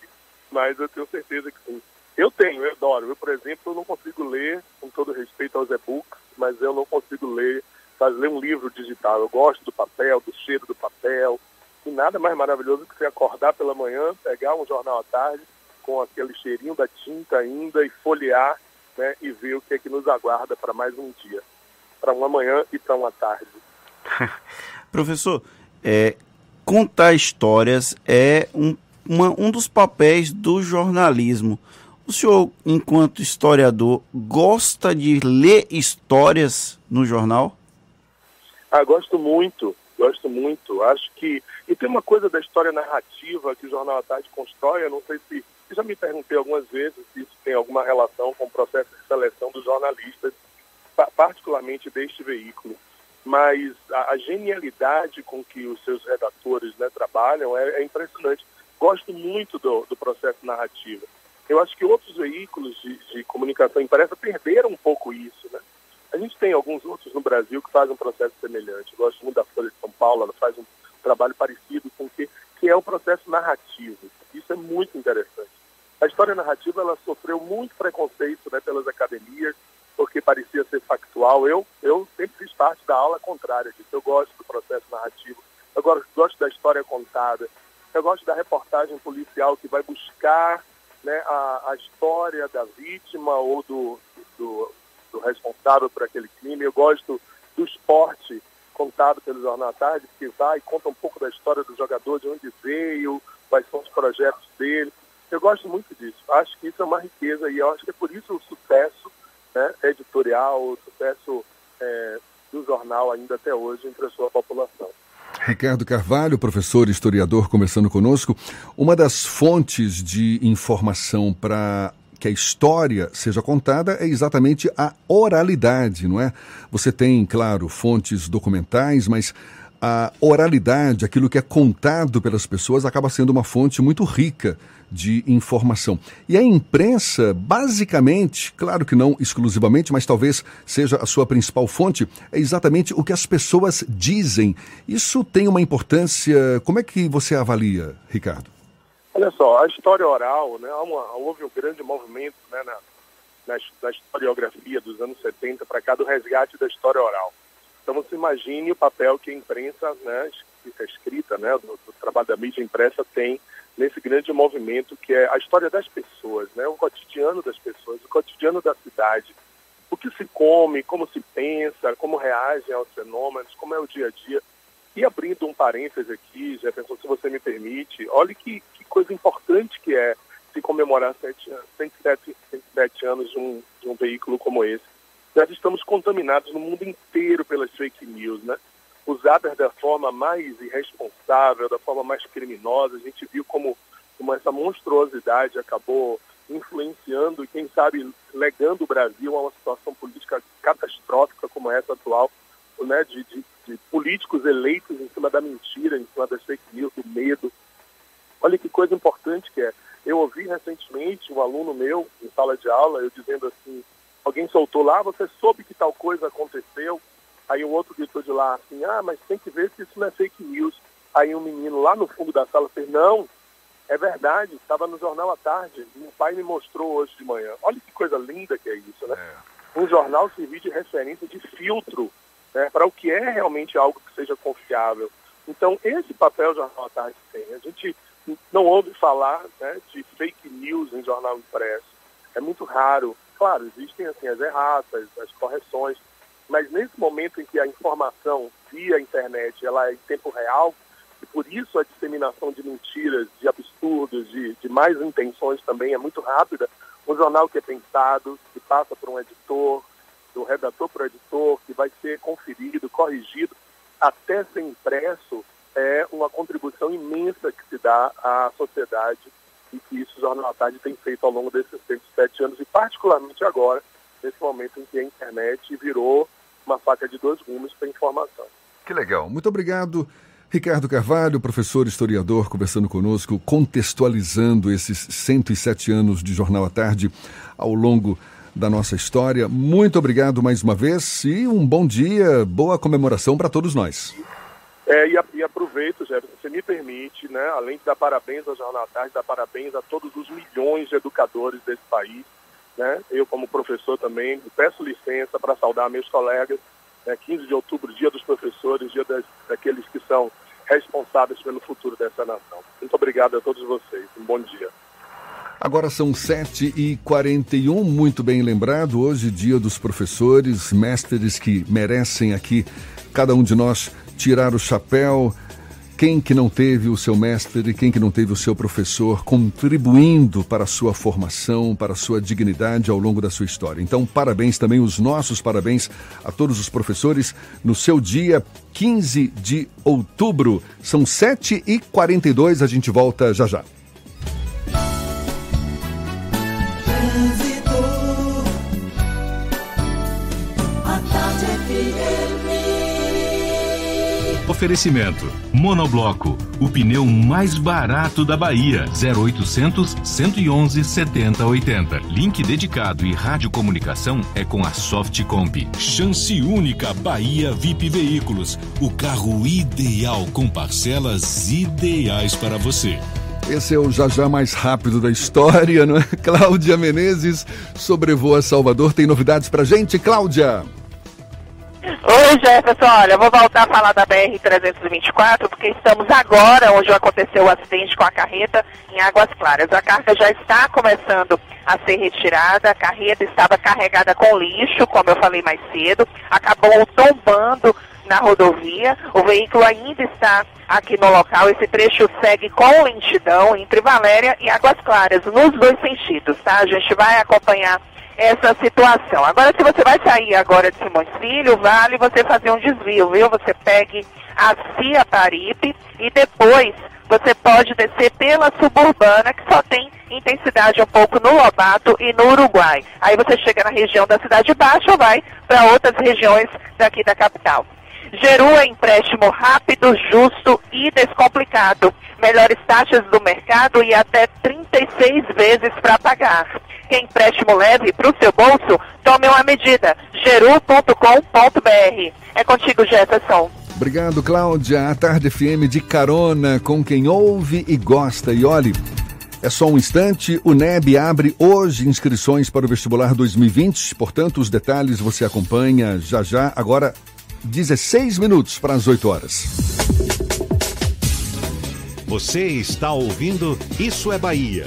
mas eu tenho certeza que sim. Eu tenho, eu adoro. Eu, por exemplo, eu não consigo ler, com todo respeito aos e-books, mas eu não consigo ler, fazer um livro digital. Eu gosto do papel, do cheiro do papel, e nada mais maravilhoso que você acordar pela manhã, pegar um jornal à tarde, com aquele cheirinho da tinta ainda, e folhear, né, e ver o que é que nos aguarda para mais um dia, para uma manhã e para uma tarde. Professor, é, contar histórias é um, uma, um dos papéis do jornalismo. O senhor, enquanto historiador, gosta de ler histórias no jornal? Ah, gosto muito, gosto muito. Acho que. E tem uma coisa da história narrativa que o Jornal à Tarde constrói, eu não sei se. Eu já me perguntei algumas vezes se isso tem alguma relação com o processo de seleção dos jornalistas, particularmente deste veículo. Mas a, a genialidade com que os seus redatores né, trabalham é, é impressionante. Gosto muito do, do processo narrativo. Eu acho que outros veículos de, de, comunicação impressa perderam um pouco isso, né? A gente tem alguns outros no Brasil que fazem um processo semelhante. Eu gosto muito da Folha de São Paulo, ela faz um trabalho parecido com que que é o processo narrativo. Isso é muito interessante. A história narrativa ela sofreu muito preconceito né, pelas academias porque parecia ser factual. Eu eu sempre fiz parte da aula contrária disso. Eu gosto do processo narrativo. Eu gosto, gosto da história contada. Eu gosto da reportagem policial que vai buscar né, a, a história da vítima ou do, do, do, responsável por aquele crime. Eu gosto do esporte contado pelo Jornal à Tarde, que vai e conta um pouco da história do jogador, de onde veio, quais são os projetos dele. Eu gosto muito disso. Acho que isso é uma riqueza e eu acho que é por isso o sucesso né, editorial, o sucesso é, do jornal ainda até hoje entre a sua população. Ricardo Carvalho, professor historiador, conversando conosco. Uma das fontes de informação para que a história seja contada é exatamente a oralidade, não é? Você tem, claro, fontes documentais, mas a oralidade, aquilo que é contado pelas pessoas, acaba sendo uma fonte muito rica de informação. E a imprensa, basicamente, claro que não exclusivamente, mas talvez seja a sua principal fonte, é exatamente o que as pessoas dizem. Isso tem uma importância. Como é que você avalia, Ricardo? Olha só, a história oral, né, houve um grande movimento né, na, na, na historiografia dos anos 70 para cá do resgate da história oral. Então você imagine o papel que a imprensa, né, escrita, né, do, do trabalho da mídia impressa tem nesse grande movimento que é a história das pessoas, né? o cotidiano das pessoas, o cotidiano da cidade, o que se come, como se pensa, como reagem aos fenômenos, como é o dia a dia. E abrindo um parêntese aqui, Jefferson, se você me permite, olhe que, que coisa importante que é se comemorar sete, 107, 107 anos de um, de um veículo como esse. Nós estamos contaminados no mundo inteiro pelas fake news, né? usadas da forma mais irresponsável, da forma mais criminosa. A gente viu como, como essa monstruosidade acabou influenciando e, quem sabe, legando o Brasil a uma situação política catastrófica como essa atual, né, de, de, de políticos eleitos em cima da mentira, em cima das fake news, do medo. Olha que coisa importante que é. Eu ouvi recentemente um aluno meu em sala de aula, eu dizendo assim, alguém soltou lá, você soube que tal coisa aconteceu, Aí um outro gritou de lá assim, ah, mas tem que ver se isso não é fake news. Aí um menino lá no fundo da sala fez, não, é verdade, estava no jornal à tarde, meu pai me mostrou hoje de manhã. Olha que coisa linda que é isso, né? É. Um jornal servir de referência, de filtro, né, para o que é realmente algo que seja confiável. Então, esse papel o Jornal à Tarde tem. A gente não ouve falar né, de fake news em jornal impresso. É muito raro. Claro, existem assim, as erratas, as correções, mas nesse momento em que a informação via internet ela é em tempo real, e por isso a disseminação de mentiras, de absurdos, de, de mais intenções também é muito rápida, um jornal que é pensado, que passa por um editor, do redator para o editor, que vai ser conferido, corrigido, até ser impresso, é uma contribuição imensa que se dá à sociedade e que isso o Jornal à Tarde tem feito ao longo desses 107 anos e particularmente agora, nesse momento em que a internet virou uma faca de dois gumes para informação. Que legal. Muito obrigado. Ricardo Carvalho, professor historiador, conversando conosco, contextualizando esses 107 anos de Jornal à Tarde ao longo da nossa história. Muito obrigado mais uma vez e um bom dia, boa comemoração para todos nós. É, e, e, aproveito, Jefferson, se me permite, né, além de dar parabéns ao Jornal Tarde, dar parabéns a todos os milhões de educadores desse país. Né? Eu, como professor também, peço licença para saudar meus colegas. Né, 15 de outubro, dia dos professores, dia das, daqueles que são responsáveis pelo futuro dessa nação. Muito obrigado a todos vocês. Um bom dia. Agora são 7h41, muito bem lembrado. Hoje, dia dos professores, mestres que merecem aqui, cada um de nós, tirar o chapéu. Quem que não teve o seu mestre, quem que não teve o seu professor contribuindo para a sua formação, para a sua dignidade ao longo da sua história. Então, parabéns também, os nossos parabéns a todos os professores no seu dia 15 de outubro. São 7h42, a gente volta já já. Oferecimento: Monobloco, o pneu mais barato da Bahia. 0800 111 7080. Link dedicado e radiocomunicação é com a Softcomp. Chance única Bahia VIP Veículos, o carro ideal com parcelas ideais para você. Esse é o já já mais rápido da história, não é? Cláudia Menezes sobrevoa Salvador. Tem novidades pra gente, Cláudia? Oi, Jefferson. Olha, vou voltar a falar da BR-324, porque estamos agora onde aconteceu o acidente com a carreta em Águas Claras. A carga já está começando a ser retirada, a carreta estava carregada com lixo, como eu falei mais cedo, acabou tombando na rodovia. O veículo ainda está aqui no local. Esse trecho segue com lentidão entre Valéria e Águas Claras, nos dois sentidos, tá? A gente vai acompanhar essa situação. Agora, se você vai sair agora de Simões Filho, vale você fazer um desvio, viu? Você pegue a Cia Paripe e depois você pode descer pela suburbana, que só tem intensidade um pouco no Lobato e no Uruguai. Aí você chega na região da Cidade Baixa ou vai para outras regiões daqui da capital. Geru é empréstimo rápido, justo e descomplicado. Melhores taxas do mercado e até 36 vezes para pagar. Quer empréstimo leve para o seu bolso? Tome uma medida. geru.com.br. É contigo, Jefferson. Obrigado, Cláudia. A Tarde FM de carona com quem ouve e gosta. E olhe, é só um instante, o NEB abre hoje inscrições para o vestibular 2020, portanto, os detalhes você acompanha já já. Agora, 16 minutos para as 8 horas. Você está ouvindo Isso é Bahia.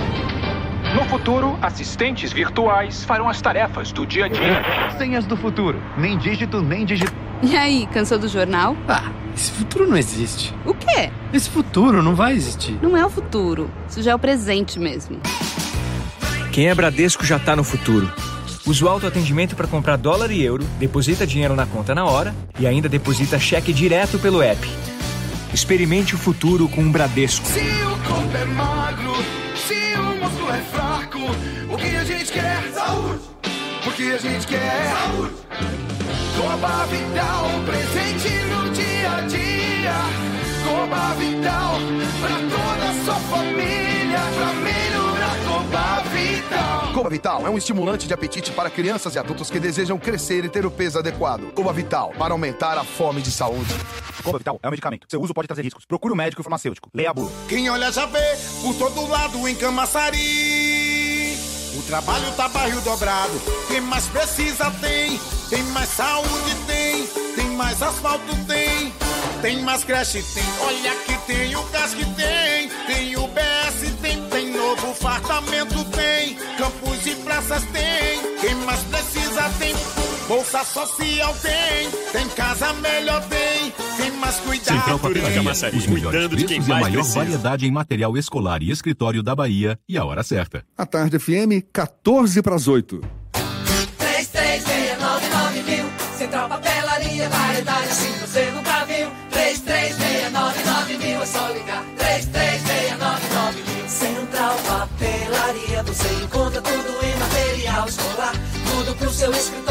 No futuro, assistentes virtuais farão as tarefas do dia a dia. Senhas do futuro. Nem dígito, nem dígito. E aí, cansou do jornal? Ah, esse futuro não existe. O quê? Esse futuro não vai existir. Não é o futuro. Isso já é o presente mesmo. Quem é Bradesco já tá no futuro. Usa o autoatendimento para comprar dólar e euro, deposita dinheiro na conta na hora e ainda deposita cheque direto pelo app. Experimente o futuro com o Bradesco. Se o corpo é magro, quer? Saúde! Porque a gente quer? Saúde! Coba Vital, presente no dia a dia. Coba Vital, pra toda a sua família, pra melhorar Coba Vital. Cova Vital é um estimulante de apetite para crianças e adultos que desejam crescer e ter o peso adequado. Cova Vital, para aumentar a fome de saúde. Cova Vital é um medicamento. Seu uso pode trazer riscos. Procure o médico e farmacêutico. Leia a bula. Quem olha já vê por todo lado em Camaçari. O trabalho tá barril dobrado. Quem mais precisa tem. Tem mais saúde tem. Tem mais asfalto tem. Tem mais creche tem. Olha que tem o gás que tem. Tem o BS tem. Tem novo fartamento tem. Campos e praças tem. Quem mais precisa tem. Bolsa social tem. Tem casa melhor tem. Tem mais cuidado. Central Papelaria, os melhores preços e a maior variedade em material escolar e escritório da Bahia e a hora certa. A tarde FM, 14 para as 8. 3369 mil. Central Papelaria, variedade assim você nunca viu. 3369 mil, é só ligar. 3369 mil. Central Papelaria, você encontra tudo em material escolar. Tudo pro seu escritório,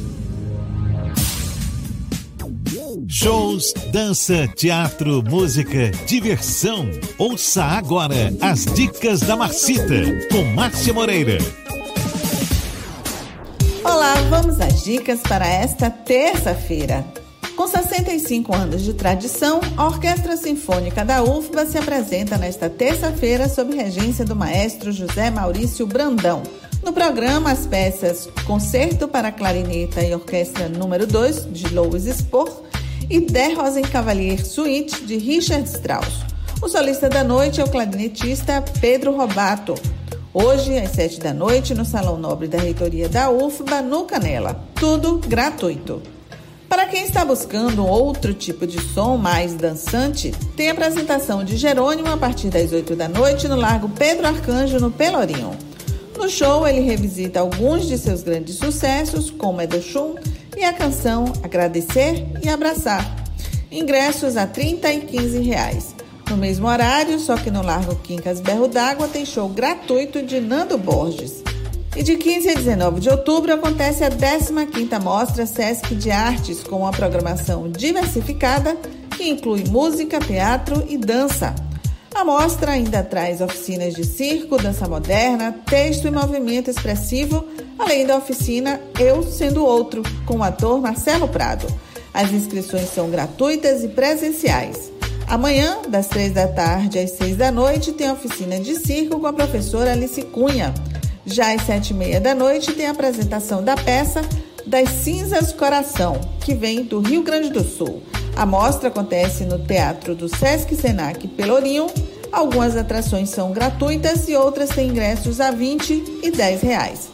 Shows, dança, teatro, música, diversão. Ouça agora as dicas da Marcita com Márcia Moreira. Olá, vamos às dicas para esta terça-feira. Com 65 anos de tradição, a Orquestra Sinfônica da UFBA se apresenta nesta terça-feira sob regência do maestro José Maurício Brandão. No programa, as peças Concerto para Clarineta e Orquestra número 2, de Louis Spohr, e Der Rosenkavalier Suite, de Richard Strauss. O solista da noite é o clarinetista Pedro Robato. Hoje, às sete da noite, no Salão Nobre da Reitoria da UFBA, no Canela. Tudo gratuito. Para quem está buscando outro tipo de som mais dançante, tem a apresentação de Jerônimo a partir das 8 da noite no Largo Pedro Arcanjo, no Pelourinho. No show, ele revisita alguns de seus grandes sucessos, como Edochum e a canção Agradecer e Abraçar. Ingressos a R$ 30 e 15 reais. No mesmo horário, só que no Largo Quincas Berro d'Água, tem show gratuito de Nando Borges. E de 15 a 19 de outubro acontece a 15ª Mostra Sesc de Artes, com uma programação diversificada que inclui música, teatro e dança. A mostra ainda traz oficinas de circo, dança moderna, texto e movimento expressivo, além da oficina Eu Sendo Outro, com o ator Marcelo Prado. As inscrições são gratuitas e presenciais. Amanhã, das 3 da tarde às 6 da noite, tem oficina de circo com a professora Alice Cunha. Já às sete e meia da noite tem a apresentação da peça Das Cinzas Coração, que vem do Rio Grande do Sul. A mostra acontece no Teatro do Sesc Senac Pelourinho. Algumas atrações são gratuitas e outras têm ingressos a 20 e 10 reais.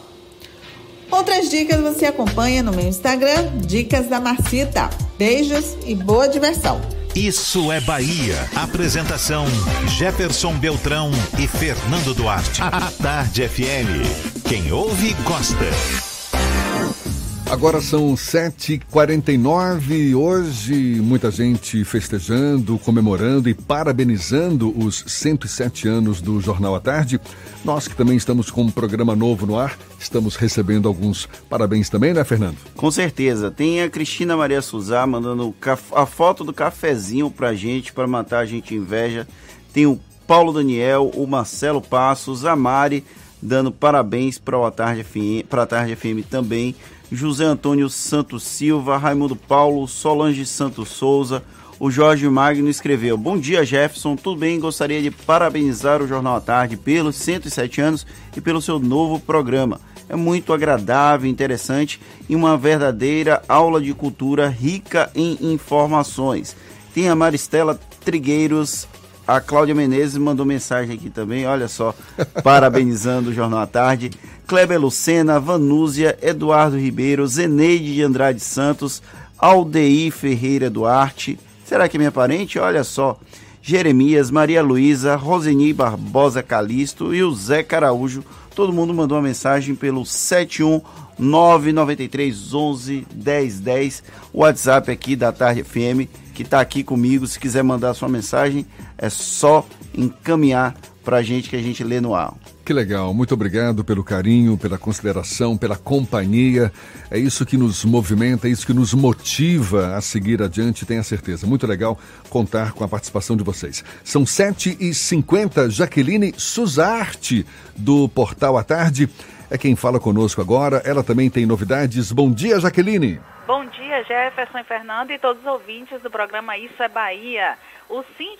Outras dicas você acompanha no meu Instagram, Dicas da Marcita. Beijos e boa diversão! Isso é Bahia. Apresentação: Jefferson Beltrão e Fernando Duarte. A Tarde FM. Quem ouve, gosta. Agora são 7h49. Hoje, muita gente festejando, comemorando e parabenizando os 107 anos do Jornal à Tarde. Nós que também estamos com um programa novo no ar, estamos recebendo alguns parabéns também, né, Fernando? Com certeza. Tem a Cristina Maria Suzá mandando a foto do cafezinho pra gente, para matar a gente inveja. Tem o Paulo Daniel, o Marcelo Passos, a Mari dando parabéns para a Tarde FM, para a Tarde FM também. José Antônio Santos Silva, Raimundo Paulo, Solange Santos Souza, o Jorge Magno escreveu: Bom dia, Jefferson. Tudo bem? Gostaria de parabenizar o Jornal à Tarde pelos 107 anos e pelo seu novo programa. É muito agradável, interessante e uma verdadeira aula de cultura rica em informações. Tem a Maristela Trigueiros, a Cláudia Menezes mandou mensagem aqui também, olha só, parabenizando o Jornal à Tarde. Kleber Lucena, Vanúzia, Eduardo Ribeiro, Zeneide de Andrade Santos, Aldeir Ferreira Duarte. Será que é minha parente? Olha só. Jeremias, Maria Luísa, Roseni Barbosa Calisto e o Zé Caraújo. Todo mundo mandou uma mensagem pelo 993 11 1010. O WhatsApp aqui da Tarde FM, que está aqui comigo. Se quiser mandar sua mensagem, é só encaminhar para a gente que a gente lê no ar. Que legal, muito obrigado pelo carinho, pela consideração, pela companhia. É isso que nos movimenta, é isso que nos motiva a seguir adiante, tenha certeza. Muito legal contar com a participação de vocês. São 7h50, Jaqueline Suzarte, do Portal à Tarde, é quem fala conosco agora. Ela também tem novidades. Bom dia, Jaqueline. Bom dia, Jefferson e Fernando e todos os ouvintes do programa Isso é Bahia. O Sim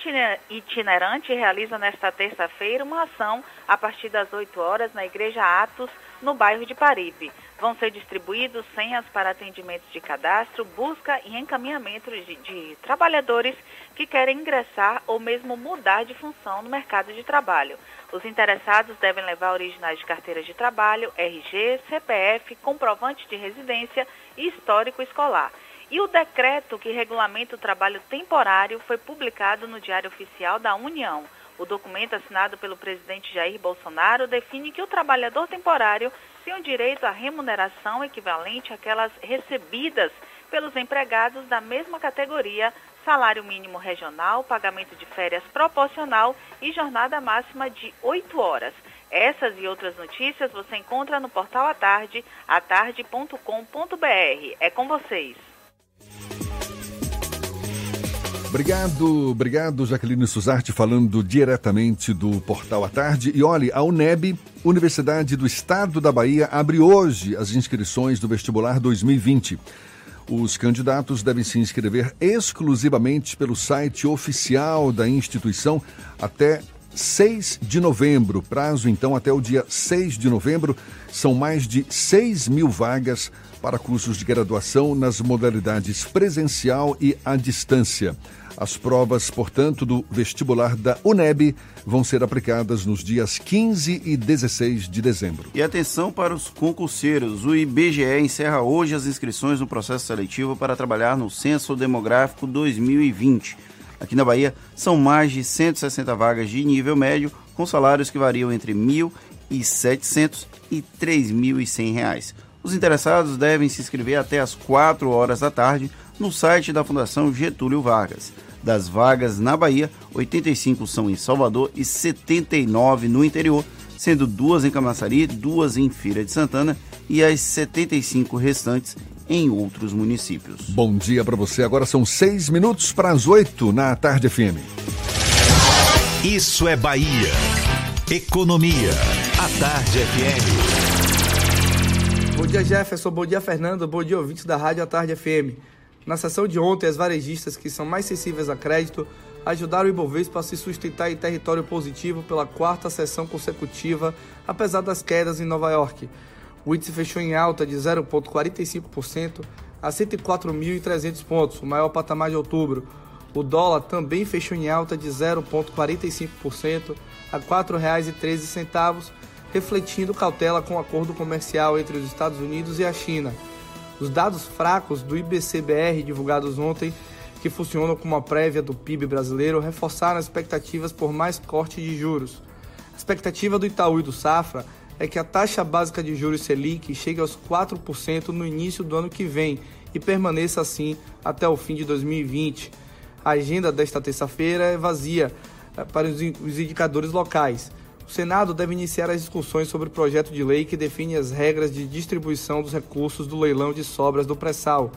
Itinerante realiza nesta terça-feira uma ação a partir das 8 horas na Igreja Atos, no bairro de Paripe. Vão ser distribuídos senhas para atendimentos de cadastro, busca e encaminhamento de, de trabalhadores que querem ingressar ou mesmo mudar de função no mercado de trabalho. Os interessados devem levar originais de carteiras de trabalho, RG, CPF, comprovante de residência e histórico escolar. E o decreto que regulamenta o trabalho temporário foi publicado no Diário Oficial da União. O documento assinado pelo presidente Jair Bolsonaro define que o trabalhador temporário tem o direito à remuneração equivalente àquelas recebidas pelos empregados da mesma categoria, salário mínimo regional, pagamento de férias proporcional e jornada máxima de 8 horas. Essas e outras notícias você encontra no portal à tarde, atarde.com.br. É com vocês. Obrigado, obrigado, Jaqueline Suzarte, falando diretamente do Portal à Tarde. E olhe, a UNEB, Universidade do Estado da Bahia, abre hoje as inscrições do vestibular 2020. Os candidatos devem se inscrever exclusivamente pelo site oficial da instituição até 6 de novembro. Prazo, então, até o dia 6 de novembro. São mais de 6 mil vagas para cursos de graduação nas modalidades presencial e à distância. As provas, portanto, do vestibular da UNEB vão ser aplicadas nos dias 15 e 16 de dezembro. E atenção para os concurseiros: o IBGE encerra hoje as inscrições no processo seletivo para trabalhar no Censo Demográfico 2020. Aqui na Bahia, são mais de 160 vagas de nível médio, com salários que variam entre R$ 1.700 e 3.100 reais. Os interessados devem se inscrever até às 4 horas da tarde no site da Fundação Getúlio Vargas. Das vagas na Bahia, 85 são em Salvador e 79 no interior, sendo duas em Camaçari, duas em Feira de Santana e as 75 restantes em outros municípios. Bom dia para você. Agora são seis minutos para as oito na Tarde FM. Isso é Bahia. Economia. A Tarde FM. Bom dia, Jefferson. Bom dia, Fernando. Bom dia, ouvintes da Rádio A Tarde FM. Na sessão de ontem, as varejistas que são mais sensíveis a crédito ajudaram o Ibovespa a se sustentar em território positivo pela quarta sessão consecutiva, apesar das quedas em Nova York. O índice fechou em alta de 0,45% a 104.300 pontos, o maior patamar de outubro. O dólar também fechou em alta de 0,45% a R$ 4,13, refletindo cautela com o acordo comercial entre os Estados Unidos e a China. Os dados fracos do IBCBR divulgados ontem, que funcionam como uma prévia do PIB brasileiro, reforçaram as expectativas por mais corte de juros. A expectativa do Itaú e do Safra é que a taxa básica de juros Selic chegue aos 4% no início do ano que vem e permaneça assim até o fim de 2020. A agenda desta terça-feira é vazia eh, para os indicadores locais. O Senado deve iniciar as discussões sobre o projeto de lei que define as regras de distribuição dos recursos do leilão de sobras do pré-sal.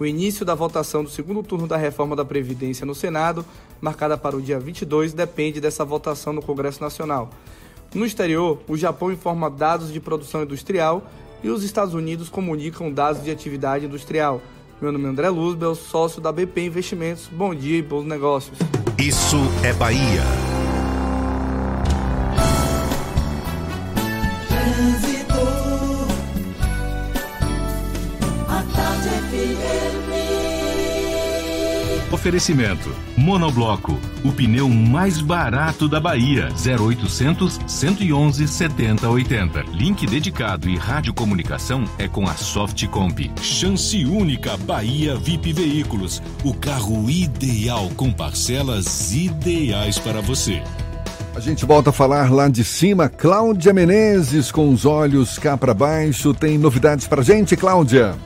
O início da votação do segundo turno da reforma da Previdência no Senado, marcada para o dia 22, depende dessa votação no Congresso Nacional. No exterior, o Japão informa dados de produção industrial e os Estados Unidos comunicam dados de atividade industrial. Meu nome é André Luzbel, sócio da BP Investimentos. Bom dia e bons negócios. Isso é Bahia. Oferecimento: Monobloco, o pneu mais barato da Bahia. 0800 111 7080. Link dedicado e radiocomunicação é com a Softcomp. Chance única Bahia VIP Veículos, o carro ideal com parcelas ideais para você. A gente volta a falar lá de cima. Cláudia Menezes, com os olhos cá para baixo, tem novidades pra gente, Cláudia?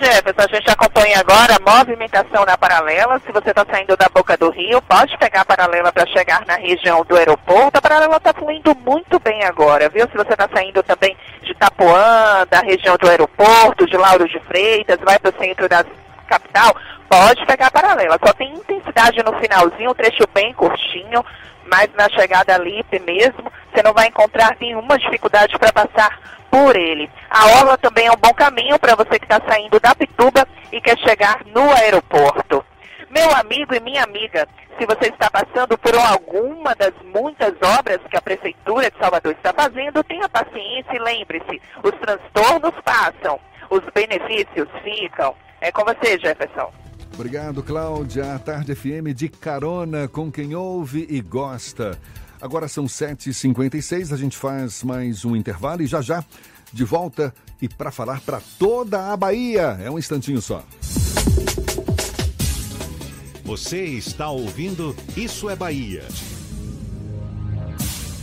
Jefferson, a gente acompanha agora a movimentação na paralela. Se você está saindo da boca do rio, pode pegar a paralela para chegar na região do aeroporto. A paralela está fluindo muito bem agora, viu? Se você está saindo também de Itapuã, da região do aeroporto, de Lauro de Freitas, vai para o centro da capital, pode pegar a paralela. Só tem intensidade no finalzinho, um trecho bem curtinho, mas na chegada ali mesmo, você não vai encontrar nenhuma dificuldade para passar por ele. A orla também é um bom caminho para você que está saindo da Pituba e quer chegar no aeroporto. Meu amigo e minha amiga, se você está passando por alguma das muitas obras que a Prefeitura de Salvador está fazendo, tenha paciência e lembre-se, os transtornos passam, os benefícios ficam. É com você, Jefferson. Obrigado, Cláudia. A Tarde FM de carona com quem ouve e gosta. Agora são 7h56, a gente faz mais um intervalo e já já de volta e para falar para toda a Bahia. É um instantinho só. Você está ouvindo Isso é Bahia.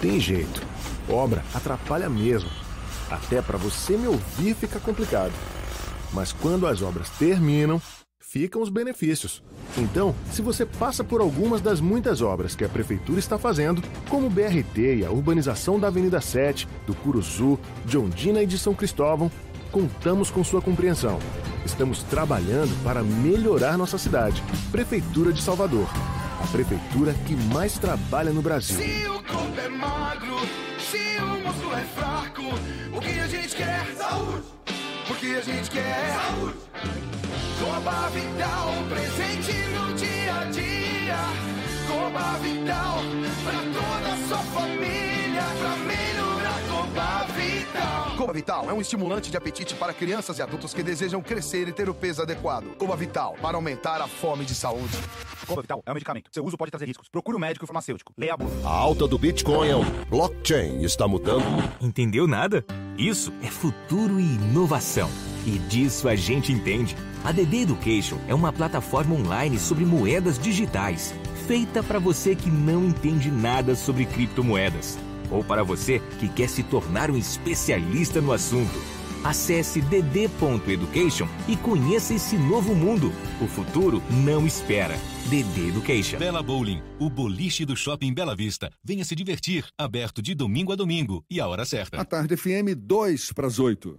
tem jeito. Obra atrapalha mesmo. Até para você me ouvir fica complicado. Mas quando as obras terminam, ficam os benefícios. Então, se você passa por algumas das muitas obras que a prefeitura está fazendo, como o BRT e a urbanização da Avenida 7, do Curuçu, de Ondina e de São Cristóvão, contamos com sua compreensão. Estamos trabalhando para melhorar nossa cidade. Prefeitura de Salvador. A prefeitura que mais trabalha no Brasil. Se o corpo é magro, se o músculo é fraco, o que a gente quer? Saúde! Porque a gente quer saúde! Coba Vital, presente no dia a dia. Coba Vital, pra toda a sua família, pra melhorar Coba Vital. Coba Vital é um estimulante de apetite para crianças e adultos que desejam crescer e ter o peso adequado. Coba Vital, para aumentar a fome de saúde. Coba Vital é um medicamento. Seu uso pode trazer riscos. Procure o médico e o farmacêutico. Leia a bula. A alta do Bitcoin é um blockchain está mudando. Entendeu nada? Isso é futuro e inovação. E disso a gente entende. A DD Education é uma plataforma online sobre moedas digitais, feita para você que não entende nada sobre criptomoedas, ou para você que quer se tornar um especialista no assunto. Acesse dd.education e conheça esse novo mundo. O futuro não espera. DD Education. Bela Bowling, o boliche do Shopping Bela Vista. Venha se divertir, aberto de domingo a domingo e a hora certa. A Tarde FM 2 para as 8.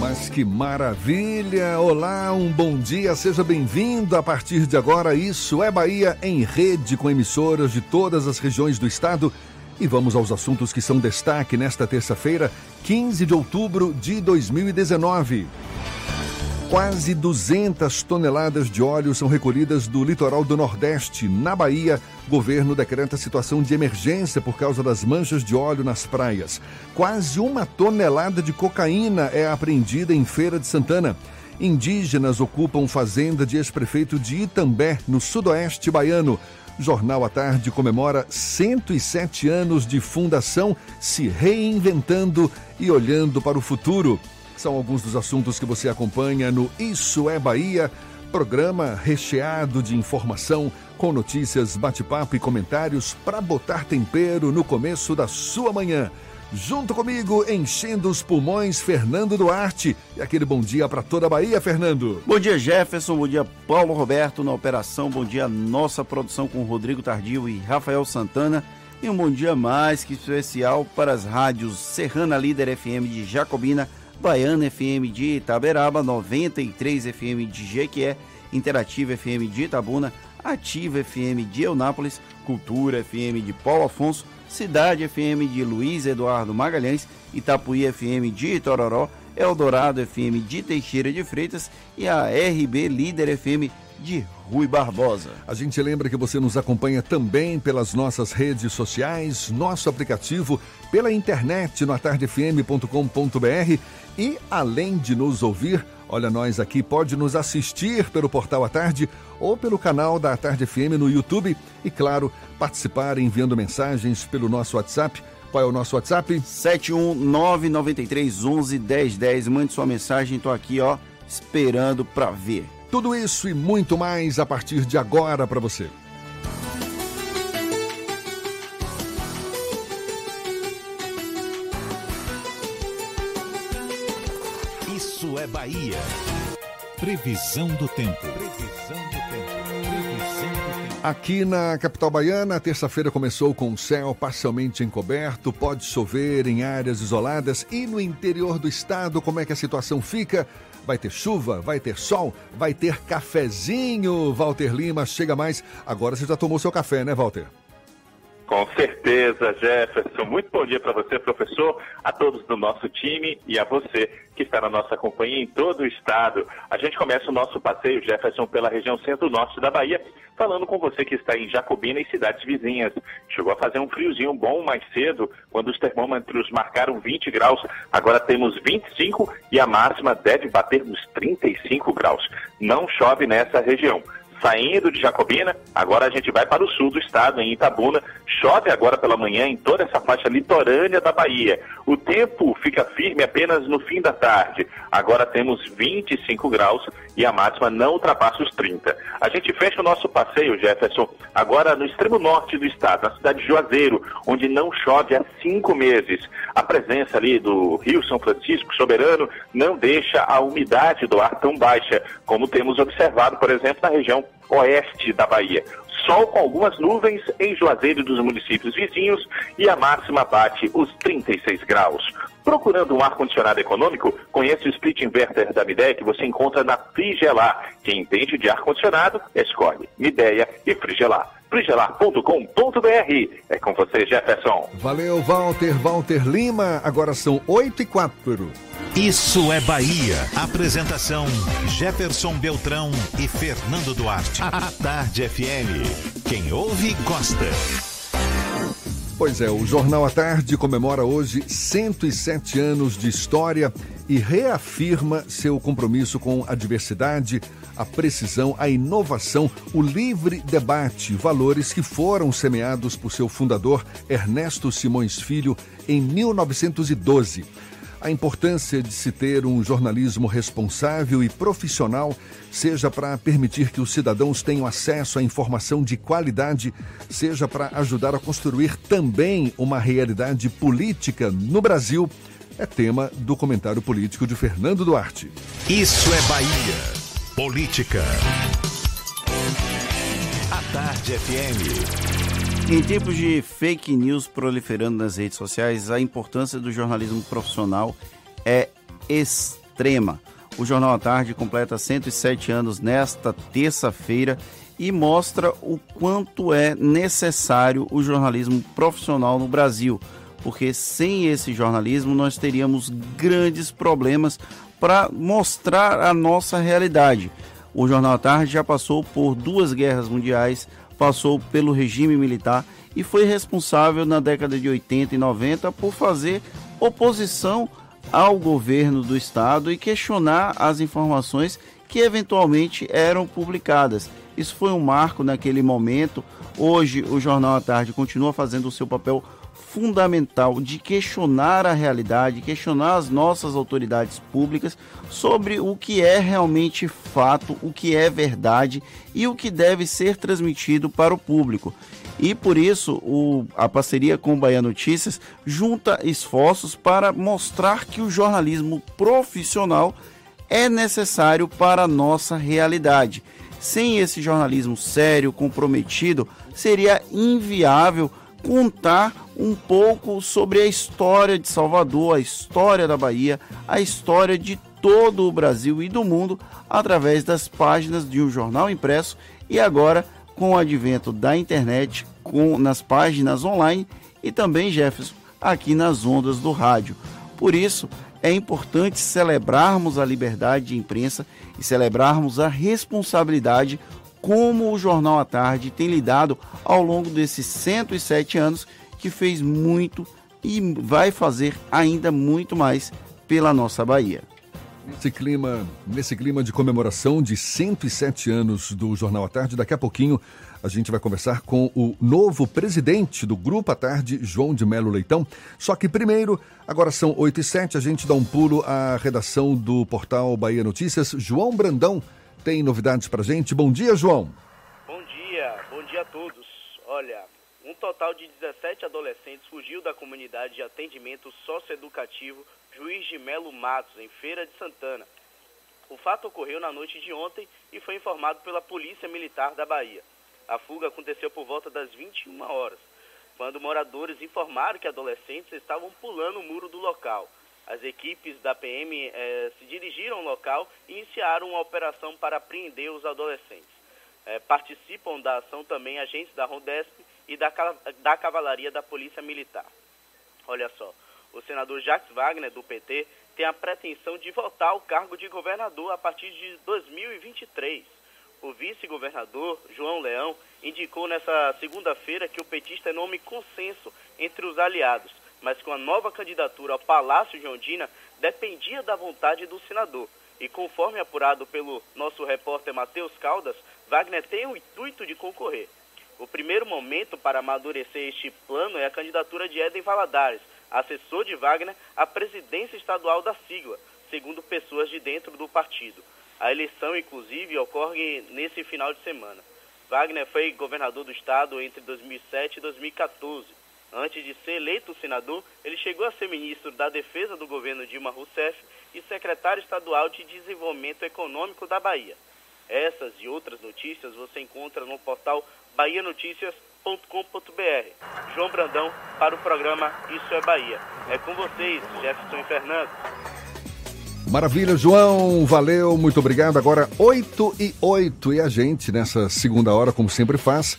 Mas que maravilha! Olá, um bom dia, seja bem-vindo. A partir de agora, Isso é Bahia em rede com emissoras de todas as regiões do estado E vamos aos assuntos que são destaque nesta terça-feira, 15 de outubro de 2019. Quase 200 toneladas de óleo são recolhidas do litoral do Nordeste, na Bahia. Governo decreta situação de emergência por causa das manchas de óleo nas praias. Quase uma tonelada de cocaína é apreendida em Feira de Santana. Indígenas ocupam fazenda de ex-prefeito de Itambé, no sudoeste baiano. Jornal à Tarde comemora 107 anos de fundação, se reinventando e olhando para o futuro. São alguns dos assuntos que você acompanha no Isso é Bahia, programa recheado de informação, com notícias, bate-papo e comentários para botar tempero no começo da sua manhã. Junto comigo, enchendo os pulmões, Fernando Duarte. E aquele bom dia para toda a Bahia, Fernando. Bom dia, Jefferson. Bom dia, Paulo Roberto na operação. Bom dia, nossa produção com Rodrigo Tardio e Rafael Santana. E um bom dia mais que especial para as rádios Serrana Líder FM de Jacobina, Baiana FM de Itaberaba, 93 FM de Jequié, Interativa FM de Itabuna, Ativa FM de Eunápolis, Cultura FM de Paulo Afonso, Cidade FM de Luiz Eduardo Magalhães, Itapuí FM de Itororó, Eldorado FM de Teixeira de Freitas e a RB Líder FM de Rui Barbosa. A gente lembra que você nos acompanha também pelas nossas redes sociais, nosso aplicativo, pela internet no atardefm.com.br e além de nos ouvir, olha nós aqui, pode nos assistir pelo portal à tarde ou pelo canal da Tarde FM no YouTube e claro, participar enviando mensagens pelo nosso WhatsApp. Qual é o nosso WhatsApp? 71993111010. Mande sua mensagem, tô aqui, ó, esperando para ver. Tudo isso e muito mais a partir de agora para você. Isso é Bahia. Previsão do tempo. Previsão do tempo. Aqui na capital baiana, a terça-feira começou com o céu parcialmente encoberto, pode chover em áreas isoladas e no interior do estado, como é que a situação fica? Vai ter chuva, vai ter sol, vai ter cafezinho. Walter Lima, chega mais. Agora você já tomou seu café, né, Walter? Com certeza, Jefferson. Muito bom dia para você, professor, a todos do nosso time e a você que está na nossa companhia em todo o estado. A gente começa o nosso passeio, Jefferson, pela região centro-norte da Bahia, falando com você que está em Jacobina e cidades vizinhas. Chegou a fazer um friozinho bom mais cedo, quando os termômetros marcaram 20 graus. Agora temos 25 e a máxima deve bater nos 35 graus. Não chove nessa região saindo de Jacobina, agora a gente vai para o sul do estado, em Itabuna. Chove agora pela manhã em toda essa faixa litorânea da Bahia. O tempo fica firme apenas no fim da tarde. Agora temos 25 graus e a máxima não ultrapassa os 30. A gente fecha o nosso passeio, Jefferson, agora no extremo norte do estado, na cidade de Juazeiro, onde não chove há cinco meses. A presença ali do Rio São Francisco soberano não deixa a umidade do ar tão baixa, como temos observado, por exemplo, na região oeste da Bahia. Sol com algumas nuvens em Juazeiro dos municípios vizinhos e a máxima bate os 36 graus. Procurando um ar-condicionado econômico, conheça o split inverter da Mideia que você encontra na Frigelar. Quem entende de ar-condicionado, escolhe Mideia e Frigelar. frigelar.com.br. É com você, Jefferson. Valeu, Walter, Walter Lima. Agora são 8 e 4. Isso é Bahia. Apresentação: Jefferson Beltrão e Fernando Duarte. A Tarde FM. Quem ouve, gosta. Pois é, o Jornal à Tarde comemora hoje 107 anos de história e reafirma seu compromisso com a diversidade, a precisão, a inovação, o livre debate, valores que foram semeados por seu fundador Ernesto Simões Filho em 1912 a importância de se ter um jornalismo responsável e profissional, seja para permitir que os cidadãos tenham acesso à informação de qualidade, seja para ajudar a construir também uma realidade política no Brasil, é tema do comentário político de Fernando Duarte. Isso é Bahia. Política. A Tarde FM. Em tempos de fake news proliferando nas redes sociais, a importância do jornalismo profissional é extrema. O Jornal à Tarde completa 107 anos nesta terça-feira e mostra o quanto é necessário o jornalismo profissional no Brasil, porque sem esse jornalismo nós teríamos grandes problemas para mostrar a nossa realidade. O Jornal à Tarde já passou por duas guerras mundiais, passou pelo regime militar e foi responsável na década de 80 e 90 por fazer oposição ao governo do estado e questionar as informações que eventualmente eram publicadas. Isso foi um marco naquele momento. Hoje o Jornal à Tarde continua fazendo o seu papel fundamental de questionar a realidade, questionar as nossas autoridades públicas sobre o que é realmente fato, o que é verdade e o que deve ser transmitido para o público. E por isso o, a parceria com o Bahia Notícias junta esforços para mostrar que o jornalismo profissional é necessário para a nossa realidade. Sem esse jornalismo sério, comprometido, seria inviável contar um pouco sobre a história de Salvador, a história da Bahia, a história de todo o Brasil e do mundo através das páginas de um jornal impresso e agora com o advento da internet, com nas páginas online e também Jefferson aqui nas ondas do rádio. Por isso, é importante celebrarmos a liberdade de imprensa e celebrarmos a responsabilidade como o Jornal à Tarde tem lidado ao longo desses 107 anos, que fez muito e vai fazer ainda muito mais pela nossa Bahia. Nesse clima, nesse clima de comemoração de 107 anos do Jornal à Tarde, daqui a pouquinho a gente vai conversar com o novo presidente do Grupo à Tarde, João de Melo Leitão. Só que primeiro, agora são 8 e 7, a gente dá um pulo à redação do portal Bahia Notícias. João Brandão tem novidades pra gente. Bom dia, João. Bom dia, bom dia a todos. Olha, um total de 17 adolescentes fugiu da comunidade de atendimento socioeducativo Juiz de Melo Matos, em Feira de Santana. O fato ocorreu na noite de ontem e foi informado pela Polícia Militar da Bahia. A fuga aconteceu por volta das 21 horas, quando moradores informaram que adolescentes estavam pulando o muro do local. As equipes da PM eh, se dirigiram ao local e iniciaram uma operação para apreender os adolescentes. Eh, participam da ação também agentes da Rondesp e da, da Cavalaria da Polícia Militar. Olha só, o senador Jacques Wagner, do PT, tem a pretensão de voltar ao cargo de governador a partir de 2023. O vice-governador, João Leão, indicou nessa segunda-feira que o petista é nome consenso entre os aliados, mas com a nova candidatura ao Palácio de Ondina dependia da vontade do senador. E conforme apurado pelo nosso repórter Matheus Caldas, Wagner tem o intuito de concorrer. O primeiro momento para amadurecer este plano é a candidatura de Eden Valadares, assessor de Wagner à presidência estadual da sigla, segundo pessoas de dentro do partido. A eleição, inclusive, ocorre nesse final de semana. Wagner foi governador do estado entre 2007 e 2014. Antes de ser eleito senador, ele chegou a ser ministro da Defesa do governo Dilma Rousseff e secretário estadual de Desenvolvimento Econômico da Bahia. Essas e outras notícias você encontra no portal bahianoticias.com.br. João Brandão para o programa Isso é Bahia. É com vocês, Jefferson Fernando. Maravilha, João. Valeu, muito obrigado. Agora 8 e 8 e a gente, nessa segunda hora, como sempre faz,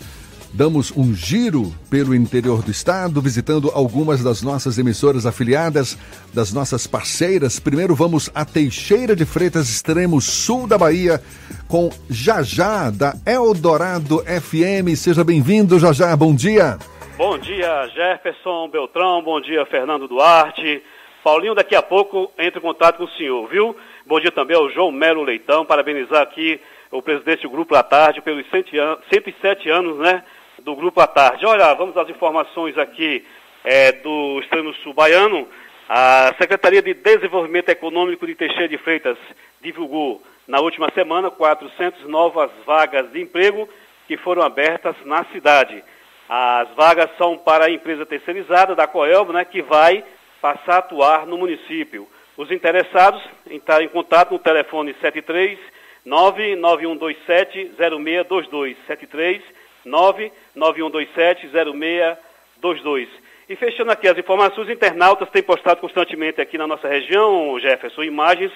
damos um giro pelo interior do estado, visitando algumas das nossas emissoras afiliadas, das nossas parceiras. Primeiro vamos a Teixeira de Freitas, extremo sul da Bahia, com Jajá, da Eldorado FM. Seja bem-vindo, Jajá. Bom dia. Bom dia, Jefferson Beltrão. Bom dia, Fernando Duarte. Paulinho, daqui a pouco entra em contato com o senhor, viu? Bom dia também ao João Melo Leitão, parabenizar aqui o presidente do Grupo à Tarde pelos 107 anos, né, do Grupo à Tarde. Olha, vamos às informações aqui é, do Extremo Sul Baiano. A Secretaria de Desenvolvimento Econômico de Teixeira de Freitas divulgou na última semana 400 novas vagas de emprego que foram abertas na cidade. As vagas são para a empresa terceirizada da Coelbo, né, que vai passar a atuar no município. Os interessados entrar em contato no telefone 73 99127 0622 73 99127 0622. E fechando aqui as informações, internautas têm postado constantemente aqui na nossa região, Jefferson, imagens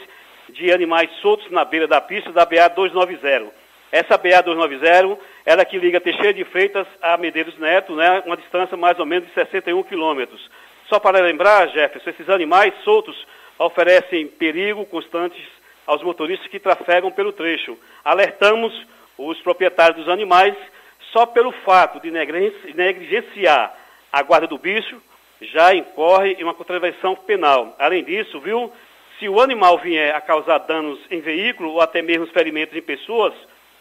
de animais soltos na beira da pista da BA 290. Essa BA 290 ela que liga Teixeira de Freitas a Medeiros Neto, né, uma distância mais ou menos de 61 quilômetros. Só para lembrar, Jefferson, esses animais soltos oferecem perigo constantes aos motoristas que trafegam pelo trecho. Alertamos os proprietários dos animais só pelo fato de negligenciar a guarda do bicho, já incorre em uma contravenção penal. Além disso, viu, se o animal vier a causar danos em veículo ou até mesmo ferimentos em pessoas,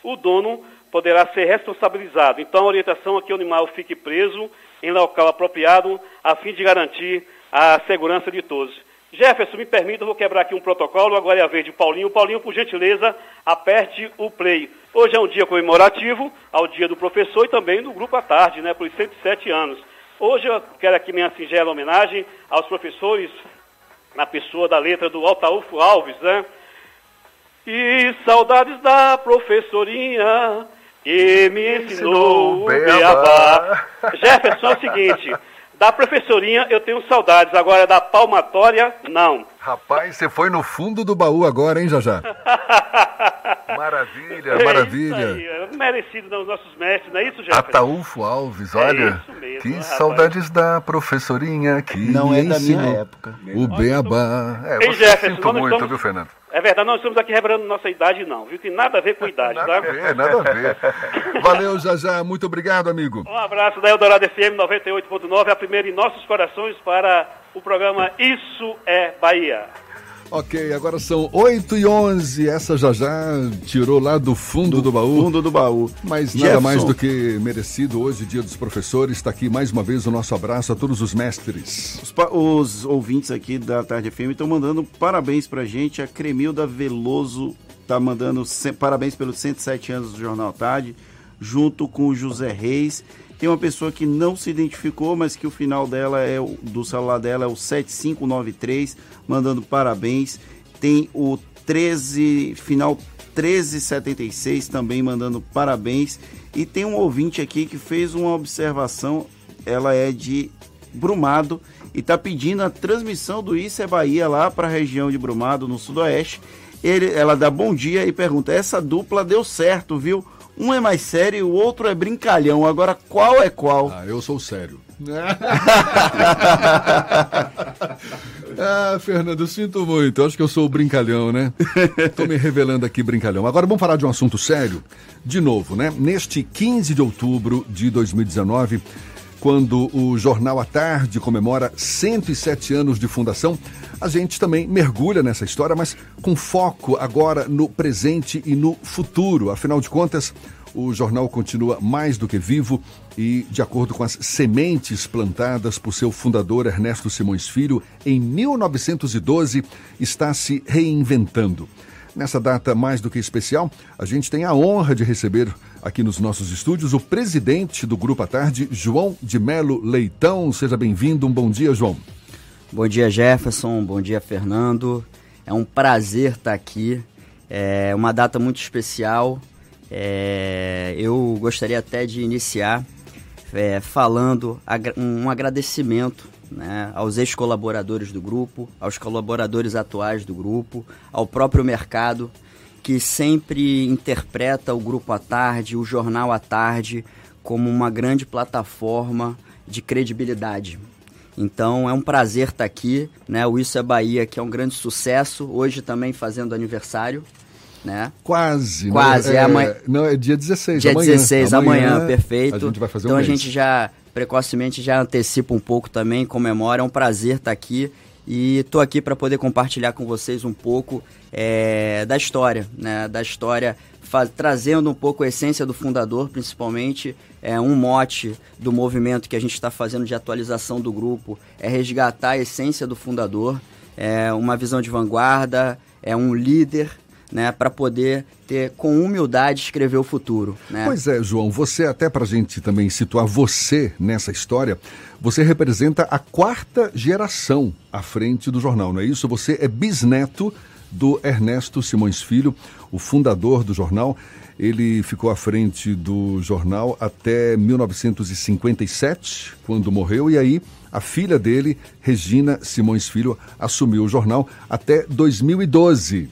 o dono poderá ser responsabilizado. Então, a orientação é que o animal fique preso em local apropriado, a fim de garantir a segurança de todos. Jefferson, me permita, eu vou quebrar aqui um protocolo, agora é a vez de Paulinho. Paulinho, por gentileza, aperte o play. Hoje é um dia comemorativo ao dia do professor e também do grupo à tarde, né, por 107 anos. Hoje eu quero aqui minha singela homenagem aos professores, na pessoa da letra do Altaúfo Alves, né? E saudades da professorinha que me ensinou o beabá. Jefferson, é o seguinte, da professorinha eu tenho saudades, agora da palmatória, não. Rapaz, você foi no fundo do baú agora, hein, Jajá? maravilha, é maravilha. Aí, é merecido dos nossos mestres, não é isso, Jefferson? Ataúfo Alves, olha. É isso mesmo, que rapaz. saudades da professorinha que Não é da minha época. O beabá. É, Ei, Jefferson, sinto muito, estamos... viu, Fernando? É verdade, não estamos aqui revelando nossa idade, não, viu? Tem nada a ver com idade, nada tá? Nada a ver, nada a ver. Valeu, Jajá, muito obrigado, amigo. Um abraço da Eldorado FM 98.9, a primeira em nossos corações para o programa Isso é Bahia. Ok, agora são 8 e 11 Essa já já tirou lá do fundo do, do baú. Fundo do baú. Mas nada mais do que merecido hoje, Dia dos Professores. Está aqui mais uma vez o nosso abraço a todos os mestres. Os, os ouvintes aqui da Tarde FM estão mandando parabéns pra gente. A Cremilda Veloso está mandando parabéns pelos 107 anos do Jornal Tarde, junto com o José Reis. Tem uma pessoa que não se identificou, mas que o final dela é do celular dela é o 7593 mandando parabéns. Tem o 13, final 1376 também mandando parabéns. E tem um ouvinte aqui que fez uma observação, ela é de Brumado e está pedindo a transmissão do Isso é Bahia lá para a região de Brumado, no sudoeste. Ele, ela dá bom dia e pergunta: essa dupla deu certo, viu? Um é mais sério e o outro é brincalhão. Agora, qual é qual? Ah, eu sou sério. ah, Fernando, sinto muito. Acho que eu sou o brincalhão, né? Tô me revelando aqui brincalhão. Agora vamos falar de um assunto sério. De novo, né? Neste 15 de outubro de 2019, quando o Jornal à Tarde comemora 107 anos de fundação, a gente também mergulha nessa história, mas com foco agora no presente e no futuro. Afinal de contas, o jornal continua mais do que vivo e, de acordo com as sementes plantadas por seu fundador Ernesto Simões Filho, em 1912 está se reinventando. Nessa data mais do que especial, a gente tem a honra de receber aqui nos nossos estúdios o presidente do Grupo à Tarde, João de Melo Leitão. Seja bem-vindo. Um bom dia, João. Bom dia, Jefferson. Bom dia, Fernando. É um prazer estar aqui. É uma data muito especial. É, eu gostaria até de iniciar é, falando um agradecimento né, aos ex-colaboradores do grupo, aos colaboradores atuais do grupo, ao próprio mercado, que sempre interpreta o Grupo à Tarde, o Jornal à Tarde, como uma grande plataforma de credibilidade. Então é um prazer estar aqui, né? O Isso é Bahia, que é um grande sucesso, hoje também fazendo aniversário né? Quase. Né? Quase, é, é amanhã. Não, é dia 16, dia amanhã. 16, amanhã, amanhã, perfeito. A gente vai fazer então um a mês. gente já precocemente já antecipa um pouco também, comemora, é um prazer estar aqui e estou aqui para poder compartilhar com vocês um pouco é, da história, né? Da história, trazendo um pouco a essência do fundador, principalmente é um mote do movimento que a gente está fazendo de atualização do grupo, é resgatar a essência do fundador, é uma visão de vanguarda, é um líder né, para poder ter com humildade escrever o futuro. Né? Pois é, João, você até para a gente também situar você nessa história, você representa a quarta geração à frente do jornal, não é isso? Você é bisneto do Ernesto Simões Filho, o fundador do jornal. Ele ficou à frente do jornal até 1957, quando morreu, e aí a filha dele, Regina Simões Filho, assumiu o jornal até 2012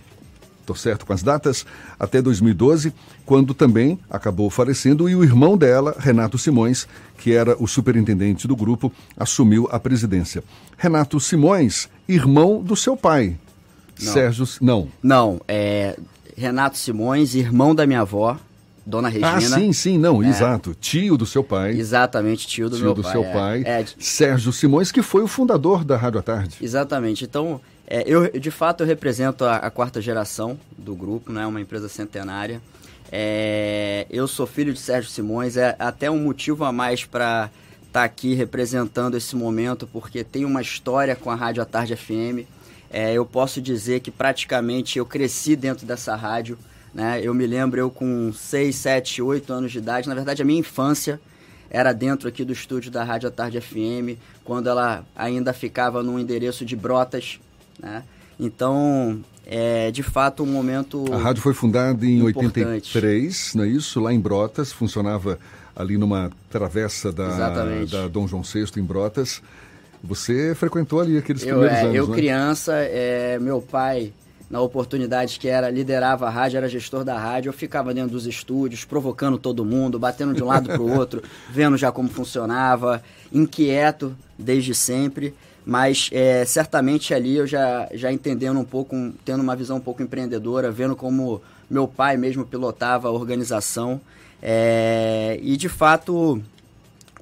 tô certo com as datas, até 2012, quando também acabou falecendo e o irmão dela, Renato Simões, que era o superintendente do grupo, assumiu a presidência. Renato Simões, irmão do seu pai, Não. Sérgio. Não. Não, é Renato Simões, irmão da minha avó, Dona Regina. Ah, sim, sim, não, É. exato. Tio do seu pai. Exatamente, tio do tio meu do pai. seu é. pai, É, Sérgio Simões, que foi o fundador da Rádio à Tarde. Exatamente. Então, é, eu de fato eu represento a, a quarta geração do grupo, né? Uma empresa centenária. É, eu sou filho de Sérgio Simões, é até um motivo a mais para estar aqui representando esse momento, porque tem uma história com a Rádio à Tarde FM. É, eu posso dizer que praticamente eu cresci dentro dessa rádio. Né? Eu me lembro, eu com 6, 7, 8 anos de idade, na verdade a minha infância era dentro aqui do estúdio da Rádio à Tarde FM, quando ela ainda ficava num endereço de Brotas, né? Então, é de fato um momento A rádio foi fundada em Importante. 83, não é isso? Lá em Brotas, funcionava ali numa travessa da, Exatamente. da Dom João VI em Brotas. Você frequentou ali aqueles Eu, primeiros é, anos, eu né? criança, é, meu pai, na oportunidade que era, liderava a rádio, era gestor da rádio, eu ficava dentro dos estúdios, provocando todo mundo, batendo de um lado para o outro, vendo já como funcionava, inquieto desde sempre, mas é, certamente ali eu já, já entendendo um pouco, um- tendo uma visão um pouco empreendedora, vendo como meu pai mesmo pilotava a organização, é, e de fato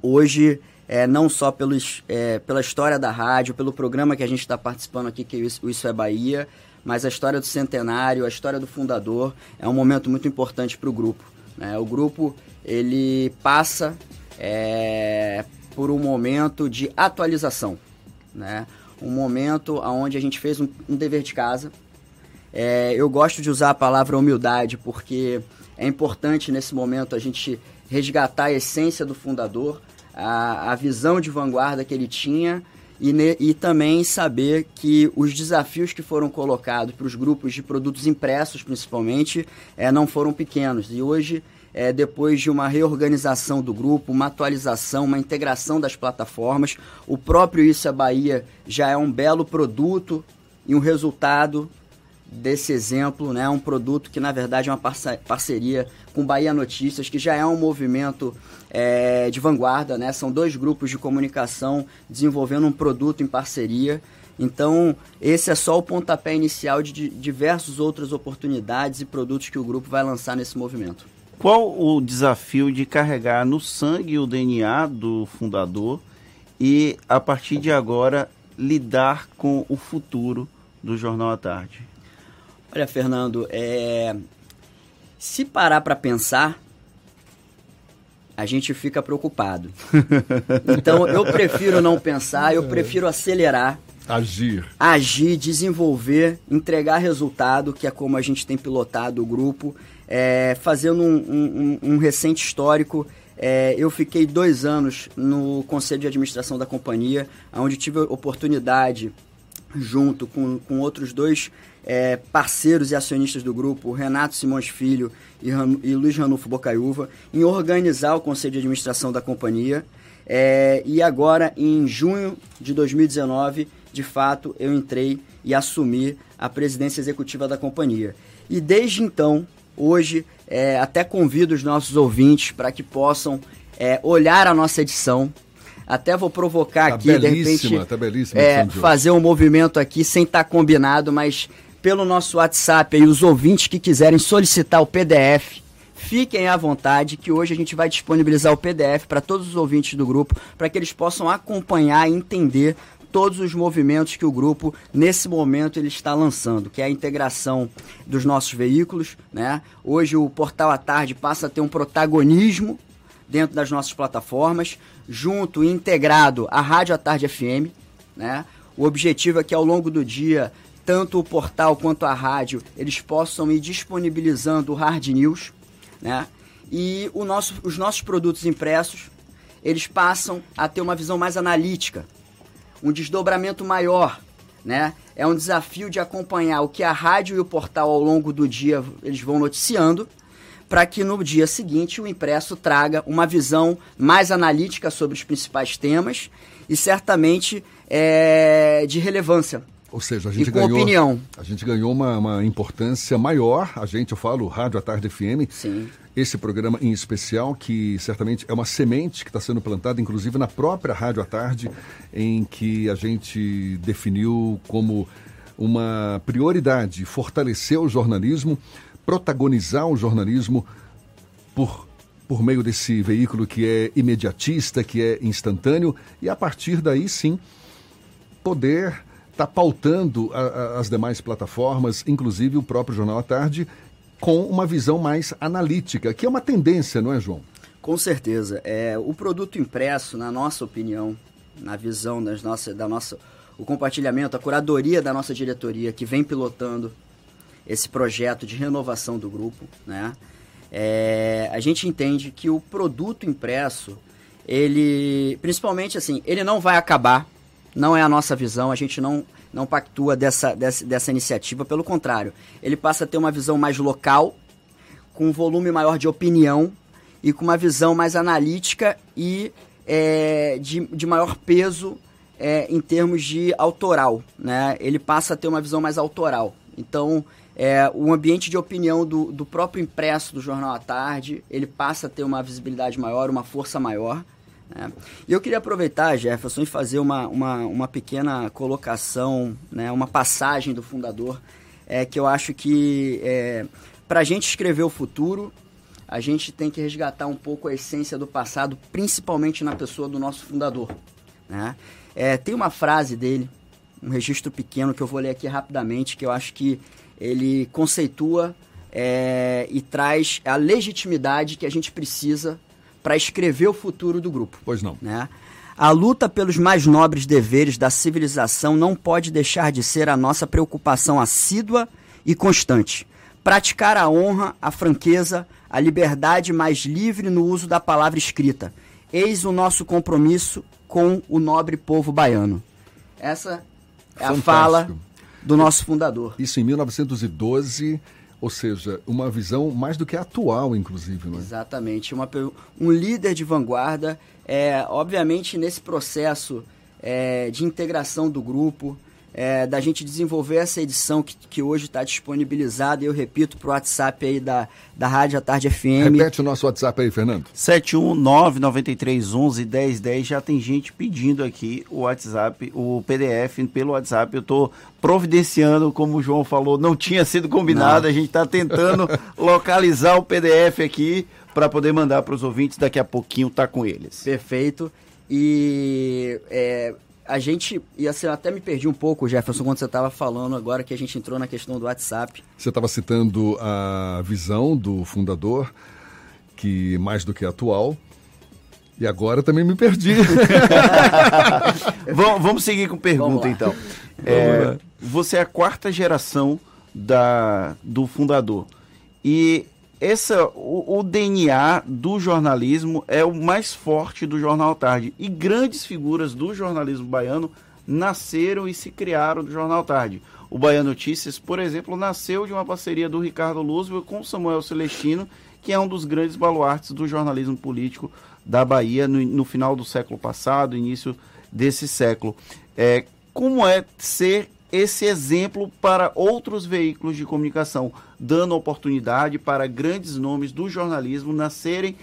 hoje, é, não só pelos, é, pela história da rádio, pelo programa que a gente está participando aqui, que é o Isso, é Bahia, mas a história do centenário, a história do fundador, é um momento muito importante para o grupo. né? O grupo, ele passa é, por um momento de atualização, né? um momento onde a gente fez um, um dever de casa, é, eu gosto de usar a palavra humildade porque é importante nesse momento a gente resgatar a essência do fundador, a, a visão de vanguarda que ele tinha e, ne- e também saber que os desafios que foram colocados para os grupos de produtos impressos, principalmente, é, não foram pequenos. E hoje, é, depois de uma reorganização do grupo, uma atualização, uma integração das plataformas, o próprio Isso é Bahia já é um belo produto e um resultado desse exemplo, né? Um produto que na verdade é uma parceria com Bahia Notícias, que já é um movimento é, de vanguarda, né? São dois grupos de comunicação desenvolvendo um produto em parceria. Então, esse é só o pontapé inicial de, di- diversas outras oportunidades e produtos que o grupo vai lançar nesse movimento. Qual o desafio de carregar no sangue o DNA do fundador e, a partir de agora, lidar com o futuro do Jornal à Tarde? Olha, Fernando, é... se parar para pensar, a gente fica preocupado. Então, eu prefiro não pensar, eu prefiro acelerar, Agir. agir, desenvolver, entregar resultado, que é como a gente tem pilotado o grupo. É, fazendo um, um- um- um recente histórico, é, eu fiquei dois anos no conselho de administração da companhia, onde tive a oportunidade, junto com, com outros dois é, parceiros e acionistas do grupo, Renato Simões Filho e, Ran- e Luiz Ranulfo Bocaiúva, em organizar o conselho de administração da companhia. É, e agora, em junho de 2019, de fato, eu entrei e assumi a presidência executiva da companhia. E desde então, hoje, é, até convido os nossos ouvintes para que possam é, olhar a nossa edição. Até vou provocar Tá aqui, de repente, tá é, fazer um movimento aqui sem estar combinado, mas pelo nosso WhatsApp aí, os ouvintes que quiserem solicitar o PDF, fiquem à vontade, que hoje a gente vai disponibilizar o PDF para todos os ouvintes do grupo, para que eles possam acompanhar e entender todos os movimentos que o grupo nesse momento ele está lançando, que é a integração dos nossos veículos, né? Hoje o Portal à Tarde passa a ter um protagonismo dentro das nossas plataformas, junto e integrado à Rádio à Tarde FM, né? O objetivo é que ao longo do dia, tanto o portal quanto a rádio, eles possam ir disponibilizando Hard News, né? E o nosso, os nossos produtos impressos, eles passam a ter uma visão mais analítica, um desdobramento maior, né? É um desafio de acompanhar o que a rádio e o portal ao longo do dia eles vão noticiando, para que no dia seguinte o impresso traga uma visão mais analítica sobre os principais temas e certamente é, de relevância Ou seja, a gente e com ganhou, opinião. A gente ganhou uma, uma importância maior. A gente, eu falo, Rádio à Tarde FM. Sim. Esse programa em especial, que certamente é uma semente que está sendo plantada, inclusive na própria Rádio à Tarde, em que a gente definiu como uma prioridade fortalecer o jornalismo, protagonizar o jornalismo por, por meio desse veículo que é imediatista, que é instantâneo, e a partir daí sim poder estar tá pautando a, a, as demais plataformas, inclusive o próprio Jornal à Tarde, com uma visão mais analítica, que é uma tendência, não é, João? Com certeza. É, o produto impresso, na nossa opinião, na visão das nossas, da nossa, o compartilhamento, a curadoria da nossa diretoria, que vem pilotando esse projeto de renovação do grupo, né? É, a gente entende que o produto impresso, ele, principalmente assim, ele não vai acabar, não é a nossa visão, a gente não, não pactua dessa, dessa, dessa iniciativa, pelo contrário, ele passa a ter uma visão mais local, com um volume maior de opinião e com uma visão mais analítica e é, de, de maior peso é, em termos de autoral, né? Ele passa a ter uma visão mais autoral. Então, é, o ambiente de opinião do, do próprio impresso do Jornal à Tarde, ele passa a ter uma visibilidade maior, uma força maior. Né? E eu queria aproveitar, Jefferson, e fazer uma, uma, uma pequena colocação, né, uma passagem do fundador, é, que eu acho que é, para a gente escrever o futuro, a gente tem que resgatar um pouco a essência do passado, principalmente na pessoa do nosso fundador. Né? É, tem uma frase dele, um registro pequeno que eu vou ler aqui rapidamente, que eu acho que ele conceitua é, e traz a legitimidade que a gente precisa para escrever o futuro do grupo. Pois não. Né? A luta pelos mais nobres deveres da civilização não pode deixar de ser a nossa preocupação assídua e constante. Praticar a honra, a franqueza, a liberdade mais livre no uso da palavra escrita. Eis o nosso compromisso com o nobre povo baiano. Essa é Fantástico. a fala do nosso fundador. Isso em 1912, ou seja, uma visão mais do que atual, inclusive. Não é? Exatamente. Uma, um líder de vanguarda, é, obviamente, nesse processo é, de integração do grupo, é, da gente desenvolver essa edição que, que hoje está disponibilizada, eu repito, para o WhatsApp aí da, da Rádio à Tarde FM. Repete o nosso WhatsApp aí, Fernando. 71993111010. Já tem gente pedindo aqui o WhatsApp, o PDF pelo WhatsApp. Eu estou providenciando, como o João falou, não tinha sido combinado. Não. A gente está tentando localizar o PDF aqui para poder mandar para os ouvintes. Daqui a pouquinho tá com eles. Perfeito. E é, a gente, e assim, eu até me perdi um pouco, Jefferson, quando você estava falando agora que a gente entrou na questão do WhatsApp. Você estava citando a visão do fundador, que mais do que atual, e agora também me perdi. vamos, vamos, seguir com pergunta, então. É, você é a quarta geração da, do fundador. E essa, o, o, DNA do jornalismo é o mais forte do Jornal Tarde. E grandes figuras do jornalismo baiano nasceram e se criaram do Jornal Tarde. O Bahia Notícias, por exemplo, nasceu de uma parceria do Ricardo Lúcio com Samuel Celestino, que é um dos grandes baluartes do jornalismo político da Bahia no, no final do século passado, início desse século. É, como é ser esse exemplo para outros veículos de comunicação, dando oportunidade para grandes nomes do jornalismo nascerem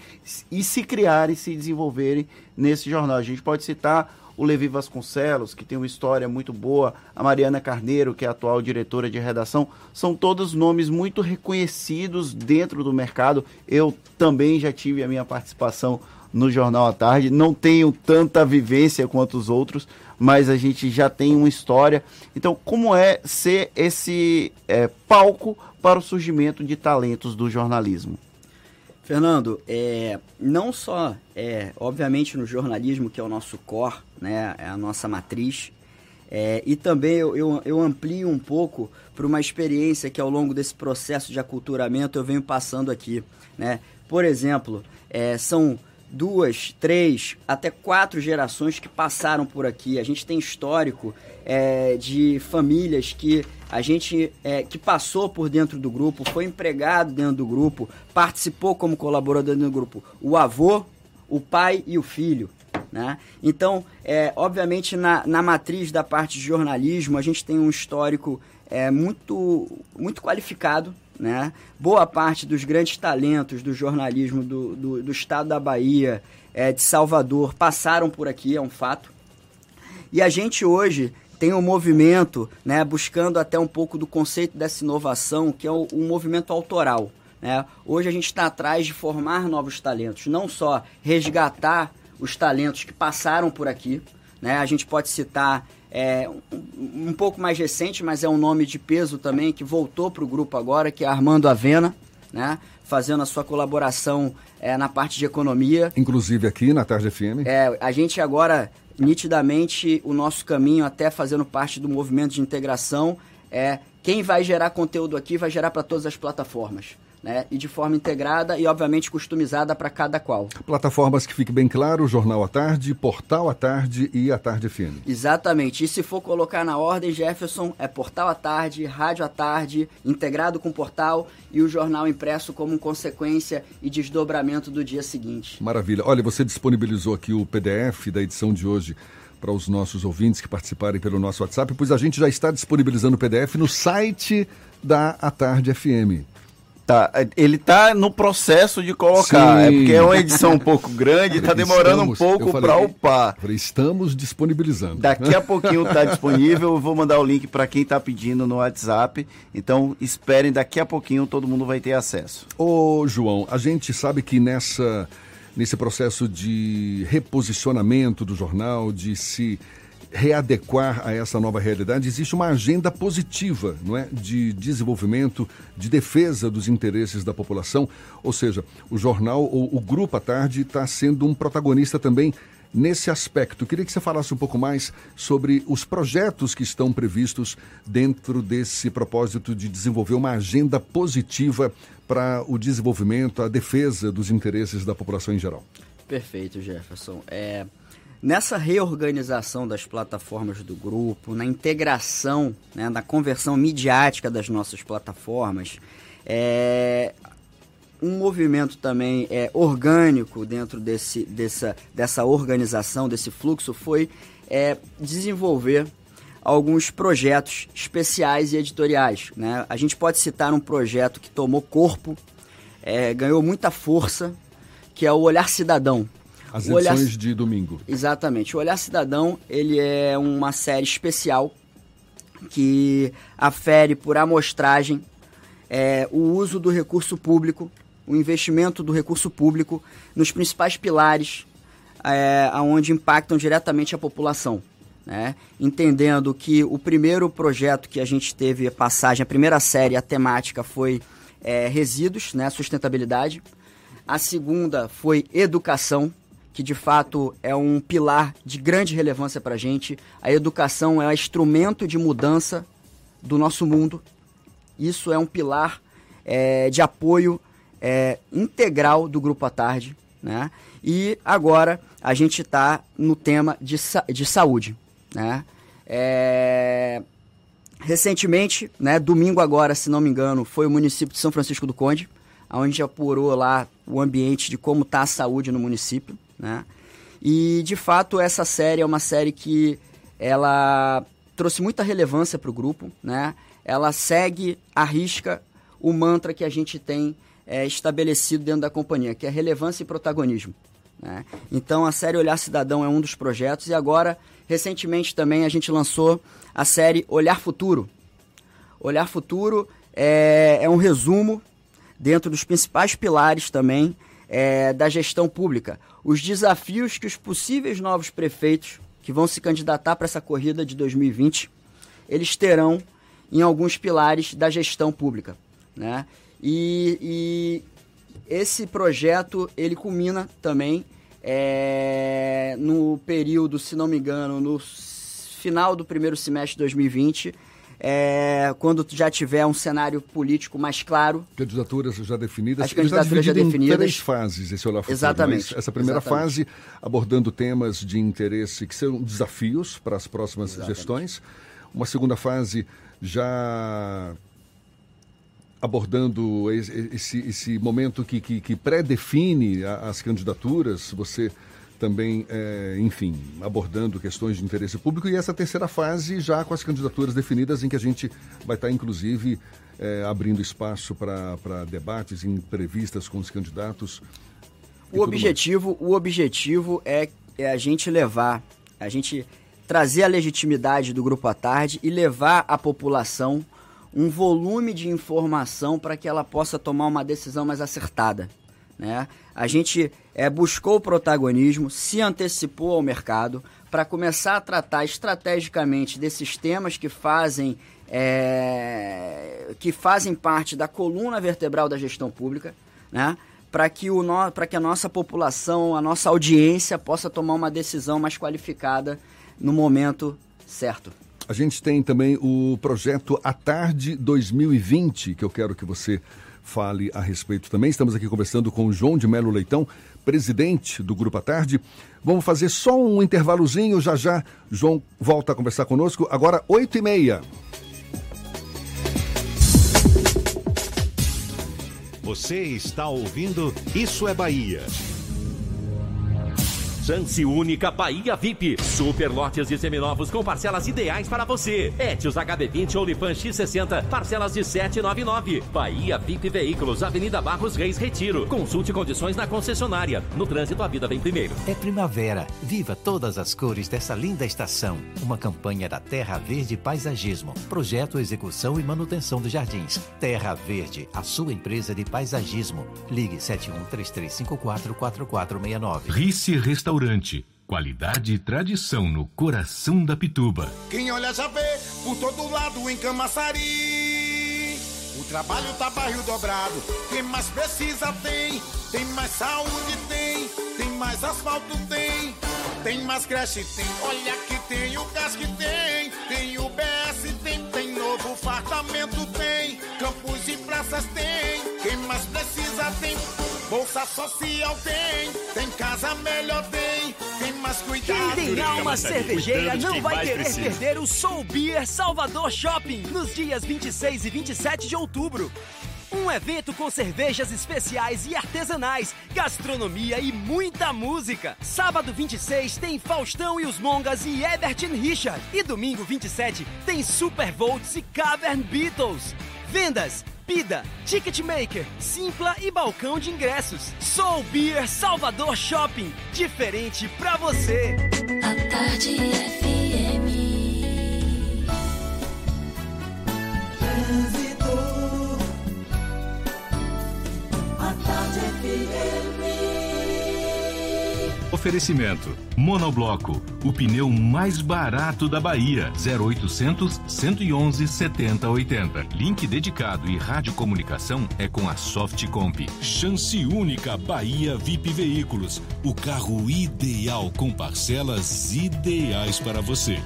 e se criarem, se desenvolverem nesse jornal. A gente pode citar o Levi Vasconcelos, que tem uma história muito boa, a Mariana Carneiro, que é atual diretora de redação, são todos nomes muito reconhecidos dentro do mercado. Eu também já tive a minha participação no Jornal à Tarde, não tenho tanta vivência quanto os outros, mas a gente já tem uma história. Então, como é ser esse é, palco para o surgimento de talentos do jornalismo? Fernando, é, não só, é, obviamente, no jornalismo, que é o nosso core, né, é a nossa matriz, é, e também eu, eu, eu, amplio um pouco para uma experiência que ao longo desse processo de aculturamento eu venho passando aqui. Né? Por exemplo, é, são duas, três, até quatro gerações que passaram por aqui. A gente tem histórico é, de famílias que a gente é, que passou por dentro do grupo, foi empregado dentro do grupo, participou como colaborador dentro do grupo. O avô, o pai e o filho. Né? Então, é, obviamente, na, na matriz da parte de jornalismo, a gente tem um histórico é, muito, muito qualificado. Né? Boa parte dos grandes talentos do jornalismo do, do, do estado da Bahia, é, de Salvador, passaram por aqui, é um fato. E a gente hoje tem um movimento, né, buscando até um pouco do conceito dessa inovação, que é o, movimento autoral. Né? Hoje a gente está atrás de formar novos talentos, não só resgatar os talentos que passaram por aqui. Né? A gente pode citar é, um, um, pouco mais recente, mas é um nome de peso também, que voltou para o grupo agora, que é Armando Avena, né? fazendo a sua colaboração é, na parte de economia. Inclusive aqui na Tarde FM. É, a gente agora nitidamente o nosso caminho até fazendo parte do movimento de integração é quem vai gerar conteúdo aqui vai gerar para todas as plataformas né? E de forma integrada e, obviamente, customizada para cada qual. Plataformas que fique bem claro, Jornal à Tarde, Portal à Tarde e a Tarde FM. Exatamente. E se for colocar na ordem, Jefferson, é Portal à Tarde, Rádio à Tarde, integrado com o portal e o jornal impresso como consequência e desdobramento do dia seguinte. Maravilha. Olha, você disponibilizou aqui o PDF da edição de hoje para os nossos ouvintes que participarem pelo nosso WhatsApp, pois a gente já está disponibilizando o PDF no site da A Tarde FM. Tá, ele tá no processo de colocar, Sim. é porque é uma edição um pouco grande, está demorando estamos, um pouco para upar. Falei, estamos disponibilizando. Daqui a pouquinho está disponível, eu vou mandar o link para quem está pedindo no WhatsApp. Então, esperem, daqui a pouquinho todo mundo vai ter acesso. Ô, João, a gente sabe que nessa nesse processo de reposicionamento do jornal, de se readequar a essa nova realidade, existe uma agenda positiva, não é, de desenvolvimento, de defesa dos interesses da população. Ou seja, o jornal ou o grupo à tarde está sendo um protagonista também nesse aspecto. Queria que você falasse um pouco mais sobre os projetos que estão previstos dentro desse propósito de desenvolver uma agenda positiva para o desenvolvimento, a defesa dos interesses da população em geral. Perfeito, Jefferson. É, Nessa reorganização das plataformas do grupo, na integração, né, na conversão midiática das nossas plataformas, é, um movimento também é, orgânico dentro desse, dessa, dessa organização, desse fluxo, foi é, desenvolver alguns projetos especiais e editoriais. Né? A gente pode citar um projeto que tomou corpo, é, ganhou muita força, que é o Olhar Cidadão. As edições Olhar... de domingo. Exatamente. O Olhar Cidadão, ele é uma série especial que afere por amostragem é, o uso do recurso público, o investimento do recurso público nos principais pilares é, onde impactam diretamente a população. Né? Entendendo que o primeiro projeto que a gente teve passagem, a primeira série, a temática foi é, resíduos, né? sustentabilidade. A segunda foi educação, que de fato é um pilar de grande relevância para a gente. A educação é um instrumento de mudança do nosso mundo. Isso é um pilar é, de apoio é, integral do Grupo à Tarde. Né? E agora a gente está no tema de, de saúde. Né? É... Recentemente, né, domingo agora, se não me engano, foi o município de São Francisco do Conde, onde apurou lá o ambiente de como está a saúde no município né? E de fato essa série é uma série que ela trouxe muita relevância para o grupo, né? Ela segue a risca o mantra que a gente tem é, estabelecido dentro da companhia, que é relevância e protagonismo. Né? Então a série Olhar Cidadão é um dos projetos e agora recentemente também a gente lançou a série Olhar Futuro. Olhar Futuro é, é um resumo dentro dos principais pilares também é, da gestão pública. Os desafios que os possíveis novos prefeitos que vão se candidatar para essa corrida de 2020, eles terão em alguns pilares da gestão pública. Né? E, e esse projeto, ele culmina também é, no período, se não me engano, no final do primeiro semestre de 2020, é, quando já tiver um cenário político mais claro. Candidaturas já definidas. As candidaturas já definidas. Em três fases esse olhar futuro. Exatamente. Essa primeira Exatamente. fase abordando temas de interesse que são desafios para as próximas Exatamente. gestões. Uma segunda fase já abordando esse, esse, esse momento que, que, que pré-define as candidaturas. Você também, é, enfim, abordando questões de interesse público. E essa terceira fase já com as candidaturas definidas, em que a gente vai estar, inclusive, é, abrindo espaço para debates, entrevistas com os candidatos. O objetivo, o objetivo é, é a gente levar, a gente trazer a legitimidade do Grupo à Tarde e levar à população um volume de informação para que ela possa tomar uma decisão mais acertada. Né? A gente é, buscou o protagonismo, se antecipou ao mercado para começar a tratar estrategicamente desses temas que fazem, é, que fazem parte da coluna vertebral da gestão pública, né? para que, o que a nossa população, a nossa audiência possa tomar uma decisão mais qualificada no momento certo. A gente tem também o projeto A Tarde 2020, que eu quero que você fale a respeito também. Estamos aqui conversando com o João de Melo Leitão, presidente do Grupo à Tarde. Vamos fazer só um intervalozinho, já já João volta a conversar conosco. Agora, 8 e meia. Você está ouvindo Isso é Bahia. Chance única Bahia VIP. Super lotes de seminovos com parcelas ideais para você. Etios HB20 ou Lifan X60, parcelas de 799. Bahia VIP Veículos, Avenida Barros Reis Retiro. Consulte condições na concessionária. No trânsito, a vida vem primeiro. É primavera. Viva todas as cores dessa linda estação. Uma campanha da Terra Verde Paisagismo. Projeto, execução e manutenção dos jardins. Terra Verde, a sua empresa de paisagismo. Ligue 7133544469. Rice Restaurante Restaurante. Qualidade e tradição no coração da Pituba. Quem olha já vê por todo lado em Camaçari. O trabalho tá barril dobrado. Quem mais precisa tem. Tem mais saúde tem. Tem mais asfalto tem. Tem mais creche tem. Olha que tem o gás que tem. Tem o BS tem. Tem novo fartamento tem. Campos e praças tem. Quem mais precisa tem. Bolsa social tem, tem casa melhor tem, tem mais cuidado. Quem tem alma cervejeira não vai querer precisa. perder o Soul Beer Salvador Shopping nos dias 26 e 27 de outubro. Um evento com cervejas especiais e artesanais, gastronomia e muita música. Sábado 26 tem Faustão e os Mongas e Ebert Richard. E domingo 27 tem Super Volts e Cavern Beatles. Vendas Pida, Ticketmaker, Simpla e balcão de ingressos. Soul Beer Salvador Shopping. Diferente pra você. A tarde FM. Trânsito. A tarde FM. Oferecimento: Monobloco, o pneu mais barato da Bahia. 0800 111 7080. Link dedicado e radiocomunicação é com a Softcomp. Chance única Bahia VIP Veículos, o carro ideal com parcelas ideais para você.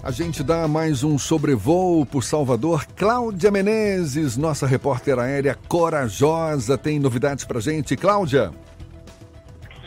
A gente dá mais um sobrevoo por Salvador. Cláudia Menezes, nossa repórter aérea corajosa, tem novidades pra gente. Cláudia.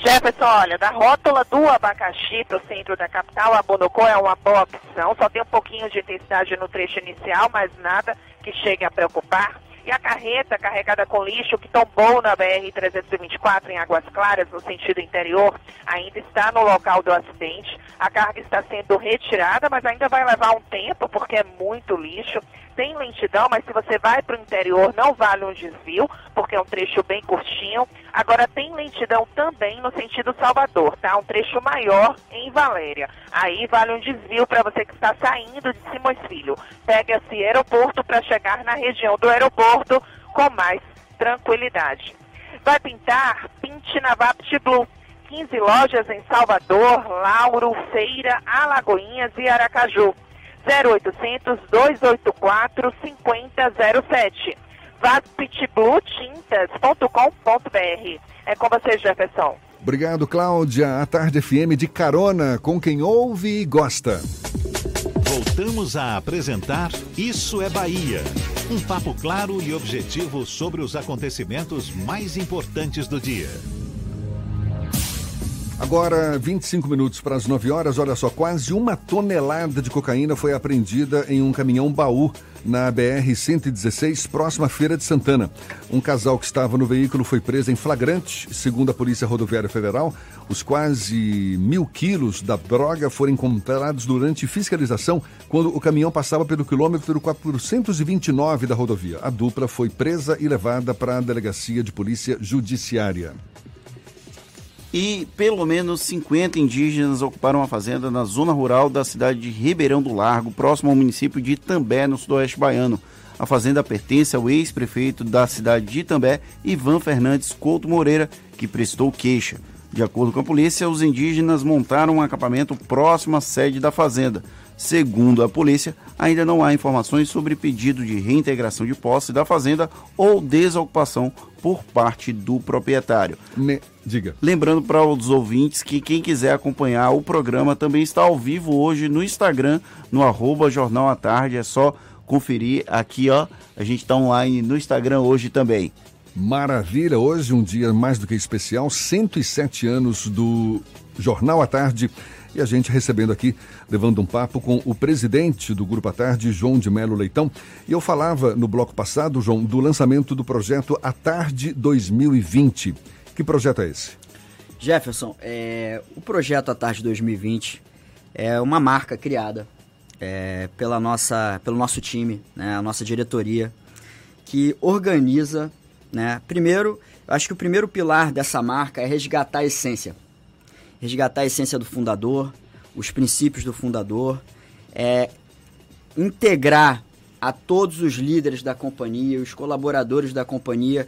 Jefferson, olha, da rótula do abacaxi para o centro da capital, a Bonocô é uma boa opção. Só tem um pouquinho de intensidade no trecho inicial, mas nada que chegue a preocupar. E a carreta carregada com lixo que tombou na BR-324 em Águas Claras, no sentido interior, ainda está no local do acidente. A carga está sendo retirada, mas ainda vai levar um tempo, porque é muito lixo tem lentidão, mas se você vai para o interior não vale um desvio, porque é um trecho bem curtinho. Agora tem lentidão também no sentido Salvador, tá? Um trecho maior em Valéria. Aí vale um desvio para você que está saindo de Simões Filho. Pegue esse aeroporto para chegar na região do aeroporto com mais tranquilidade. Vai pintar? Pinte na Vapt Blue. 15 lojas em Salvador, Lauro, Feira, Alagoinhas e Aracaju. 0800 284 5007. vaspitbluetintas.com.br. É com você, Jefferson. Obrigado, Cláudia. A Tarde FM de carona com quem ouve e gosta. Voltamos a apresentar Isso é Bahia. Um papo claro e objetivo sobre os acontecimentos mais importantes do dia. Agora, 25 minutos para as 9 horas, olha só, quase uma tonelada de cocaína foi apreendida em um caminhão baú na BR-116, próxima à Feira de Santana. Um casal que estava no veículo foi preso em flagrante. Segundo a Polícia Rodoviária Federal, os quase mil quilos da droga foram encontrados durante fiscalização quando o caminhão passava pelo quilômetro 429 da rodovia. A dupla foi presa e levada para a Delegacia de Polícia Judiciária. E pelo menos 50 indígenas ocuparam a fazenda na zona rural da cidade de Ribeirão do Largo, próximo ao município de Itambé, no sudoeste baiano. A fazenda pertence ao ex-prefeito da cidade de Itambé, Ivan Fernandes Couto Moreira, que prestou queixa. De acordo com a polícia, os indígenas montaram um acampamento próximo à sede da fazenda. Segundo a polícia, ainda não há informações sobre pedido de reintegração de posse da fazenda ou desocupação por parte do proprietário. Ne... Diga. Lembrando para os ouvintes que quem quiser acompanhar o programa também está ao vivo hoje no Instagram, no arroba Jornal à Tarde. É só conferir aqui, ó. A gente está online no Instagram hoje também. Maravilha, hoje um dia mais do que especial, 107 anos do Jornal à Tarde. E a gente recebendo aqui, levando um papo com o presidente do Grupo à Tarde, João de Melo Leitão. E eu falava no bloco passado, João, do lançamento do projeto À Tarde 2020. Que projeto é esse? Jefferson, é, o projeto À Tarde 2020 é uma marca criada é, pela nossa, pelo nosso time, né, a nossa diretoria, que organiza, né, primeiro, acho que o primeiro pilar dessa marca é resgatar a essência resgatar a essência do fundador, os princípios do fundador, é, integrar a todos os líderes da companhia, os colaboradores da companhia,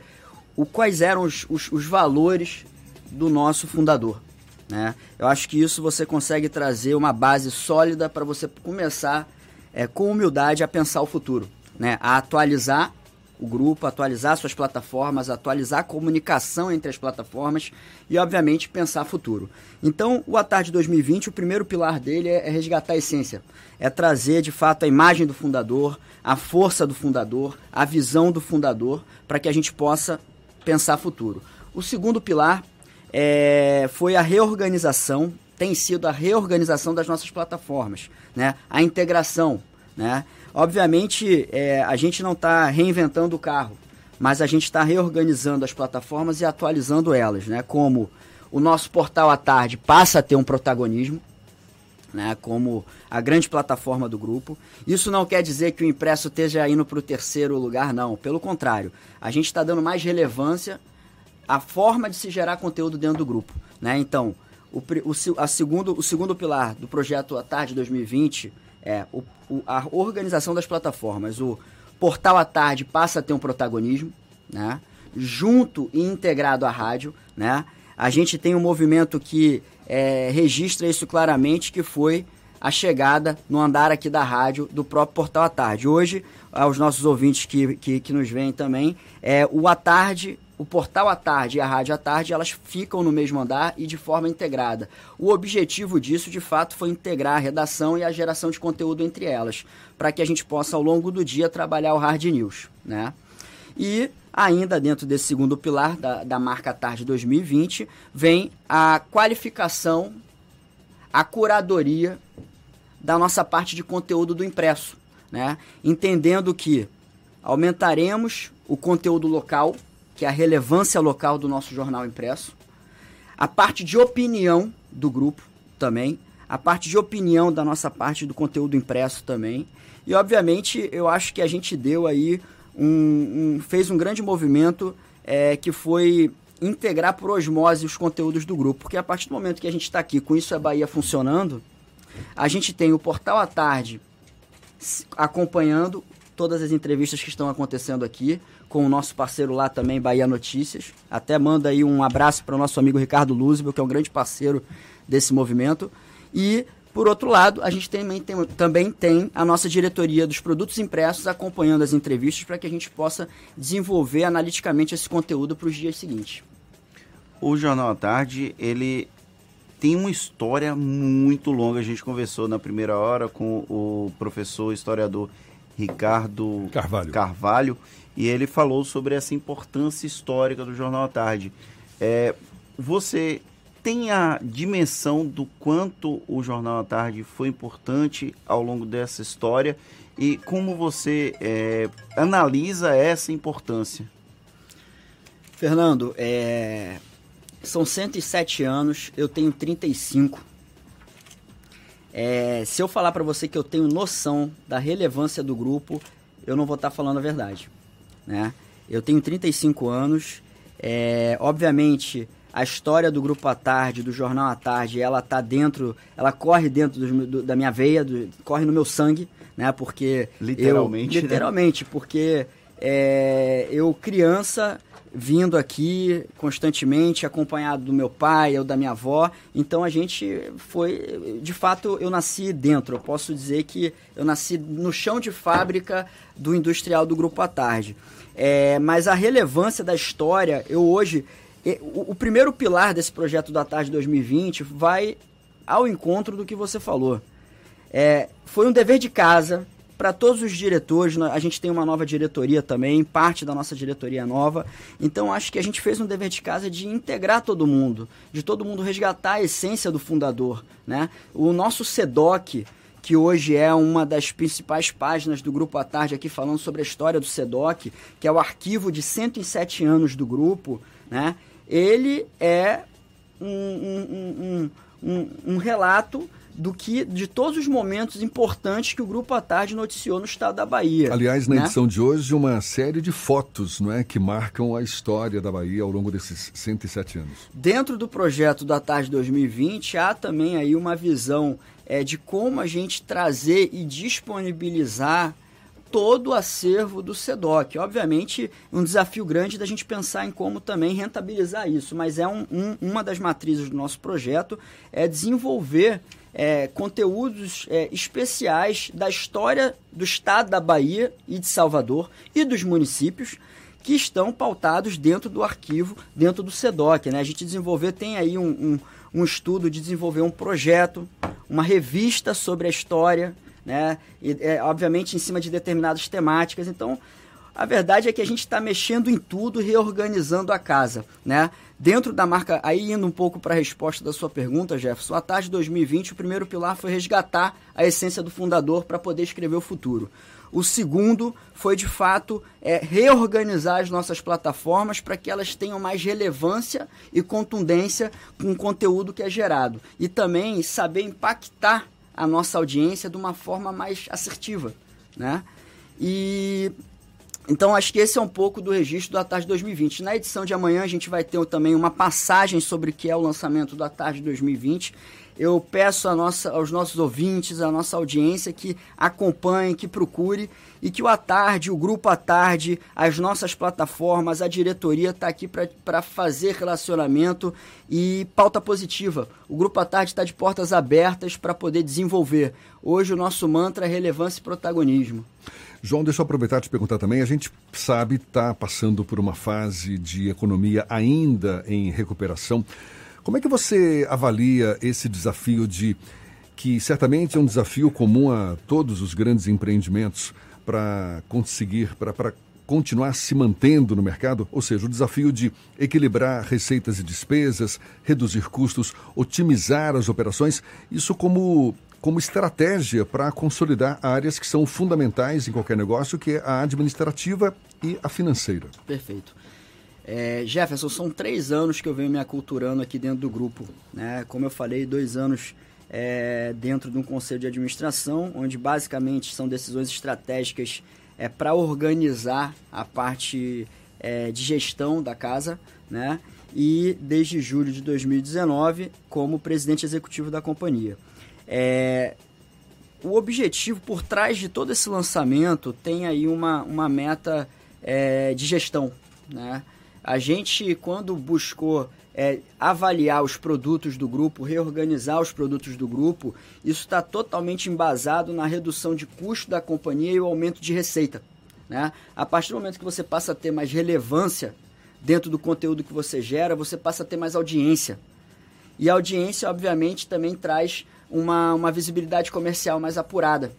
o, quais eram os, os, os valores do nosso fundador. Né? Eu acho que isso você consegue trazer uma base sólida para você começar é, com humildade a pensar o futuro, né? a atualizar o grupo, atualizar suas plataformas, atualizar a comunicação entre as plataformas e, obviamente, pensar futuro. Então, o Atar 2020, o primeiro pilar dele é, é resgatar a essência, é trazer de fato a imagem do fundador, a força do fundador, a visão do fundador, para que a gente possa pensar futuro. O segundo pilar é, foi a reorganização, tem sido a reorganização das nossas plataformas, né? a integração. Né? Obviamente, é, a gente não está reinventando o carro, mas a gente está reorganizando as plataformas e atualizando elas, né? Como o nosso portal à tarde passa a ter um protagonismo, né? Como a grande plataforma do grupo. Isso não quer dizer que o impresso esteja indo para o terceiro lugar, não. Pelo contrário, a gente está dando mais relevância à forma de se gerar conteúdo dentro do grupo, né? Então, o, o, a segundo, o segundo pilar do projeto à tarde 2020 é o, o, a organização das plataformas. O portal à tarde passa a ter um protagonismo, né? junto e integrado à rádio. Né? A gente tem um movimento que é, registra isso claramente, que foi a chegada no andar aqui da rádio do próprio Portal à Tarde. Hoje, aos nossos ouvintes que, que, que nos veem também, é, o à tarde o portal à tarde e a rádio à tarde, elas ficam no mesmo andar e de forma integrada. O objetivo disso, de fato, foi integrar a redação e a geração de conteúdo entre elas, para que a gente possa, ao longo do dia, trabalhar o hard news. Né? E ainda dentro desse segundo pilar da, da marca Tarde 2020, vem a qualificação, a curadoria da nossa parte de conteúdo do impresso, né? entendendo que aumentaremos o conteúdo local que é a relevância local do nosso jornal impresso, a parte de opinião do grupo também, a parte de opinião da nossa parte do conteúdo impresso também. E obviamente eu acho que a gente deu aí um, um fez um grande movimento é, que foi integrar por osmose os conteúdos do grupo, porque a partir do momento que a gente está aqui com isso é Bahia funcionando, a gente tem o portal à tarde acompanhando todas as entrevistas que estão acontecendo aqui, com o nosso parceiro lá também, Bahia Notícias. Até manda aí um abraço para o nosso amigo Ricardo Luzbel, que é um grande parceiro desse movimento. E, por outro lado, a gente tem, tem, também tem a nossa diretoria dos produtos impressos acompanhando as entrevistas para que a gente possa desenvolver analiticamente esse conteúdo para os dias seguintes. O Jornal à Tarde, ele tem uma história muito longa. A gente conversou na primeira hora com o professor historiador Ricardo Carvalho. Carvalho e ele falou sobre essa importância histórica do Jornal à Tarde. É, você tem a dimensão do quanto o Jornal à Tarde foi importante ao longo dessa história e como você é, analisa essa importância? Fernando, é, são 107 anos, eu tenho 35. É, se eu falar para você que eu tenho noção da relevância do grupo, eu não vou estar tá falando a verdade. Né? Eu tenho 35 anos, é, obviamente a história do Grupo à Tarde, do Jornal à Tarde, ela tá dentro, ela corre dentro do, do, da minha veia, do, corre no meu sangue, né? Porque literalmente, eu, literalmente, né? porque é, eu criança vindo aqui constantemente, acompanhado do meu pai ou da minha avó. Então a gente foi, de fato, eu nasci dentro. Eu posso dizer que eu nasci no chão de fábrica do industrial do Grupo à Tarde. É, mas a relevância da história, eu hoje, o, o primeiro pilar desse projeto da Tarde 2020 vai ao encontro do que você falou. É, foi um dever de casa para todos os diretores. A gente tem uma nova diretoria também, parte da nossa diretoria nova. Então acho que a gente fez um dever de casa de integrar todo mundo, de todo mundo resgatar a essência do fundador. Né? O nosso SEDOC, que hoje é uma das principais páginas do Grupo à Tarde aqui falando sobre a história do SEDOC, que é o arquivo de 107 anos do grupo, né? ele é um, um, um, um relato do que de todos os momentos importantes que o Grupo à Tarde noticiou no estado da Bahia. Aliás, na né? edição de hoje, uma série de fotos não é, que marcam a história da Bahia ao longo desses 107 anos. Dentro do projeto da Tarde 2020, há também aí uma visão é, de como a gente trazer e disponibilizar todo o acervo do SEDOC. Obviamente, um desafio grande da gente pensar em como também rentabilizar isso, mas é um, um, uma das matrizes do nosso projeto é desenvolver é, conteúdos é, especiais da história do estado da Bahia e de Salvador e dos municípios que estão pautados dentro do arquivo, dentro do SEDOC. Né? A gente desenvolver, tem aí um, um, um estudo de desenvolver um projeto, uma revista sobre a história, né? E, é, obviamente em cima de determinadas temáticas. Então, a verdade é que a gente está mexendo em tudo, reorganizando a casa, né? Dentro da marca, aí indo um pouco para a resposta da sua pergunta, Jefferson, a tarde de 2020, o primeiro pilar foi resgatar a essência do fundador para poder escrever o futuro. O segundo foi, de fato, é, reorganizar as nossas plataformas para que elas tenham mais relevância e contundência com o conteúdo que é gerado. E também saber impactar a nossa audiência de uma forma mais assertiva. Né? E então, acho que esse é um pouco do registro da Tarde 2020. Na edição de amanhã, a gente vai ter também uma passagem sobre o que é o lançamento da Tarde 2020. Eu peço nossa, aos nossos ouvintes, à nossa audiência, que acompanhe, que procure e que o A Tarde, o Grupo A Tarde, as nossas plataformas, a diretoria está aqui para fazer relacionamento e pauta positiva. O Grupo A Tarde está de portas abertas para poder desenvolver. Hoje o nosso mantra é relevância e protagonismo. João, deixa eu aproveitar e te perguntar também. A gente sabe está passando por uma fase de economia ainda em recuperação. Como é que você avalia esse desafio de que certamente é um desafio comum a todos os grandes empreendimentos para conseguir, para continuar se mantendo no mercado, ou seja, o desafio de equilibrar receitas e despesas, reduzir custos, otimizar as operações, isso como como estratégia para consolidar áreas que são fundamentais em qualquer negócio, que é a administrativa e a financeira. Perfeito. É, Jefferson, são três anos que eu venho me aculturando aqui dentro do grupo. Né? Como eu falei, dois anos é, dentro de um conselho de administração, onde basicamente são decisões estratégicas é, para organizar a parte é, de gestão da casa, né? E desde julho de 2019 como presidente executivo da companhia. É, o objetivo por trás de todo esse lançamento tem aí uma, uma meta é, de gestão. Né? A gente, quando buscou é, avaliar os produtos do grupo, reorganizar os produtos do grupo, isso está totalmente embasado na redução de custo da companhia e o aumento de receita. Né? A partir do momento que você passa a ter mais relevância dentro do conteúdo que você gera, você passa a ter mais audiência. E a audiência, obviamente, também traz uma, uma visibilidade comercial mais apurada,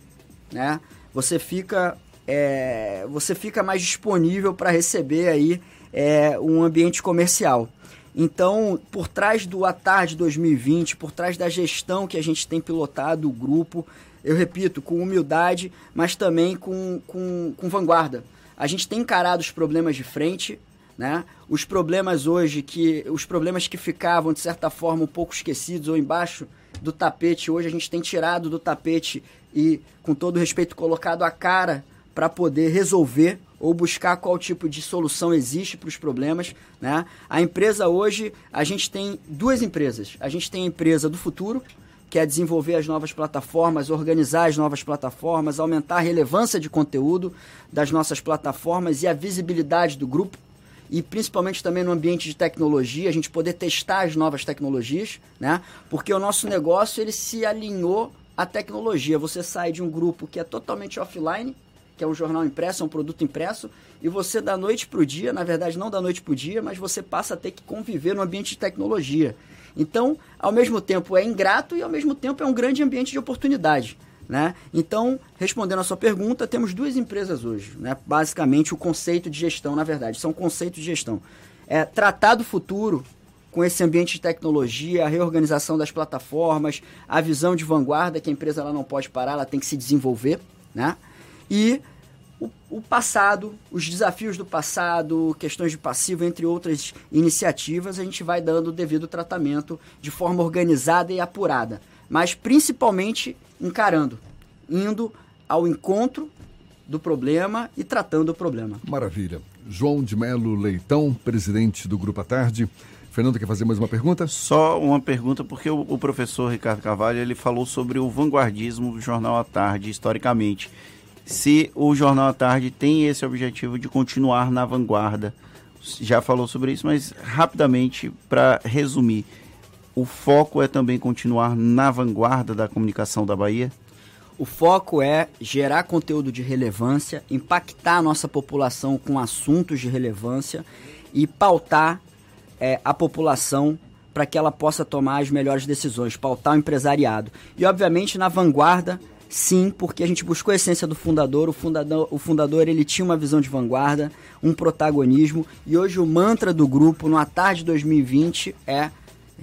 né? Você fica, é, você fica mais disponível para receber aí é, um ambiente comercial. Então, por trás do Atarde 2020, por trás da gestão que a gente tem pilotado o grupo, eu repito, com humildade, mas também com, com, com vanguarda. A gente tem encarado os problemas de frente, né? Os problemas hoje que os problemas que ficavam de certa forma um pouco esquecidos ou embaixo do tapete, hoje a gente tem tirado do tapete e com todo respeito colocado a cara para poder resolver ou buscar qual tipo de solução existe para os problemas, né? A empresa hoje, a gente tem duas empresas. A gente tem a empresa do futuro, que é desenvolver as novas plataformas, organizar as novas plataformas, aumentar a relevância de conteúdo das nossas plataformas e a visibilidade do grupo e principalmente também no ambiente de tecnologia, a gente poder testar as novas tecnologias, né? Porque o nosso negócio ele se alinhou à tecnologia. Você sai de um grupo que é totalmente offline, que é um jornal impresso, é um produto impresso, e você da noite para o dia, na verdade não da noite para o dia, mas você passa a ter que conviver no ambiente de tecnologia. Então, ao mesmo tempo é ingrato e ao mesmo tempo é um grande ambiente de oportunidade. Né? Então, respondendo a sua pergunta, temos duas empresas hoje. Né? Basicamente, o conceito de gestão, na verdade, são conceitos de gestão. É tratar do futuro com esse ambiente de tecnologia, a reorganização das plataformas, a visão de vanguarda, que a empresa ela não pode parar, ela tem que se desenvolver. Né? E o, o passado, os desafios do passado, questões de passivo, entre outras iniciativas, a gente vai dando o devido tratamento de forma organizada e apurada. Mas principalmente encarando, indo ao encontro do problema e tratando o problema. Maravilha. João de Melo Leitão, presidente do Grupo à Tarde. Fernando, quer fazer mais uma pergunta? Só uma pergunta, porque o, o professor Ricardo Carvalho ele falou sobre o vanguardismo do Jornal à Tarde, historicamente. Se o Jornal à Tarde tem esse objetivo de continuar na vanguarda, já falou sobre isso, mas rapidamente, para resumir, o foco é também continuar na vanguarda da comunicação da Bahia? O foco é gerar conteúdo de relevância, impactar a nossa população com assuntos de relevância e pautar é, a população para que ela possa tomar as melhores decisões, pautar o empresariado. E, obviamente, na vanguarda, sim, porque a gente buscou a essência do fundador. O fundador, o fundador ele tinha uma visão de vanguarda, um protagonismo, e hoje o mantra do grupo, no Atarde 2020, é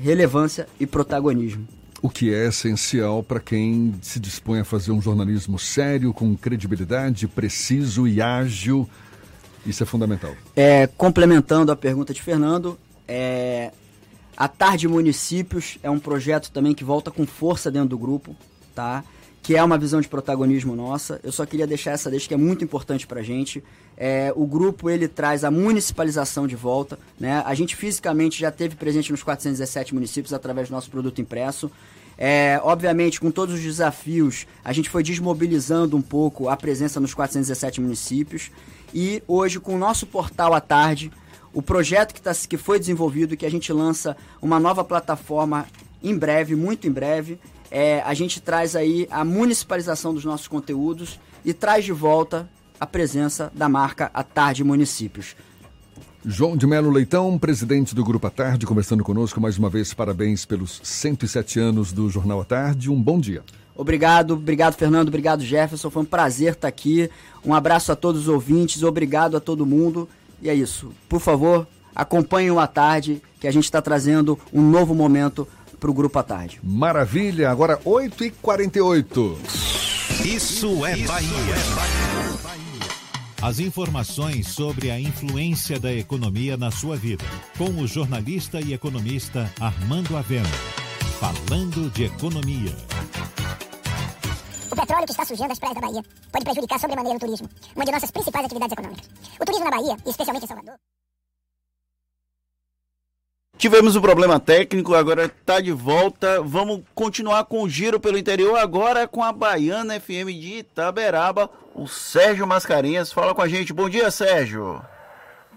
relevância e protagonismo. O que é essencial para quem se dispõe a fazer um jornalismo sério, com credibilidade, preciso e ágil. Isso é fundamental. É, complementando a pergunta de Fernando, é, a Tarde Municípios é um projeto também que volta com força dentro do grupo, tá? Que é uma visão de protagonismo nossa. Eu só queria deixar essa deixa que é muito importante para a gente. É, o grupo ele traz a municipalização de volta. Né? A gente fisicamente já teve presente nos 417 municípios através do nosso produto impresso. É, obviamente, com todos os desafios, a gente foi desmobilizando um pouco a presença nos 417 municípios. E hoje, com o nosso portal à tarde, o projeto que, tá, que foi desenvolvido, que a gente lança uma nova plataforma em breve, muito em breve, é, a gente traz aí a municipalização dos nossos conteúdos e traz de volta a presença da marca A Tarde Municípios. João de Melo Leitão, presidente do Grupo A Tarde, conversando conosco mais uma vez. Parabéns pelos 107 anos do Jornal A Tarde. Um bom dia. Obrigado, obrigado Fernando, obrigado Jefferson. Foi um prazer estar aqui. Um abraço a todos os ouvintes, obrigado a todo mundo. E é isso. Por favor, acompanhem o A Tarde, que a gente está trazendo um novo momento para o Grupo à Tarde. Maravilha, agora 8h48. Isso é Bahia. As informações sobre a influência da economia na sua vida. Com o jornalista e economista Armando Avena. Falando de economia. O petróleo que está surgindo das praias da Bahia pode prejudicar sobremaneira o turismo, uma de nossas principais atividades econômicas. O turismo na Bahia, e especialmente em Salvador. Tivemos um problema técnico, agora está de volta. Vamos continuar com o giro pelo interior, agora com a Baiana FM de Itaberaba. O Sérgio Mascarenhas fala com a gente. Bom dia, Sérgio.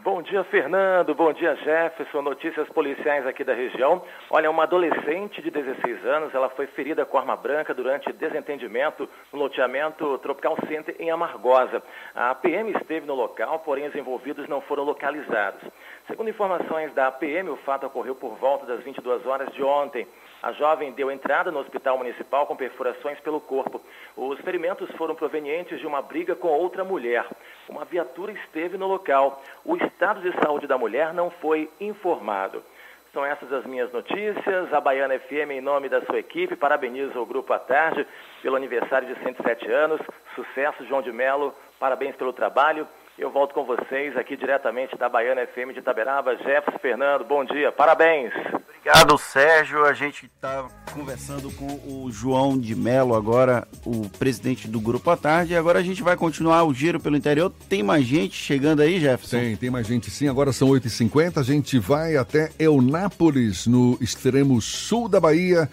Bom dia, Fernando. Bom dia, Jefferson. Notícias policiais aqui da região. Olha, uma adolescente de 16 anos, ela foi ferida com arma branca durante desentendimento no loteamento Tropical Center em Amargosa. A PM esteve no local, porém os envolvidos não foram localizados. Segundo informações da PM, o fato ocorreu por volta das 22 horas de ontem. A jovem deu entrada no hospital municipal com perfurações pelo corpo. Os ferimentos foram provenientes de uma briga com outra mulher. Uma viatura esteve no local. O estado de saúde da mulher não foi informado. São essas as minhas notícias. A Baiana FM, em nome da sua equipe, parabeniza o Grupo à Tarde pelo aniversário de 107 anos. Sucesso, João de Melo. Parabéns pelo trabalho. Eu volto com vocês aqui diretamente da Baiana FM de Itaberaba. Jefferson Fernando, bom dia. Parabéns. Obrigado, Sérgio. A gente está conversando com o João de Melo, agora o presidente do Grupo à Tarde. E agora a gente vai continuar o giro pelo interior. Tem mais gente chegando aí, Jefferson? Tem, tem mais gente sim. Agora são 8h50. A gente vai até Eunápolis, no extremo sul da Bahia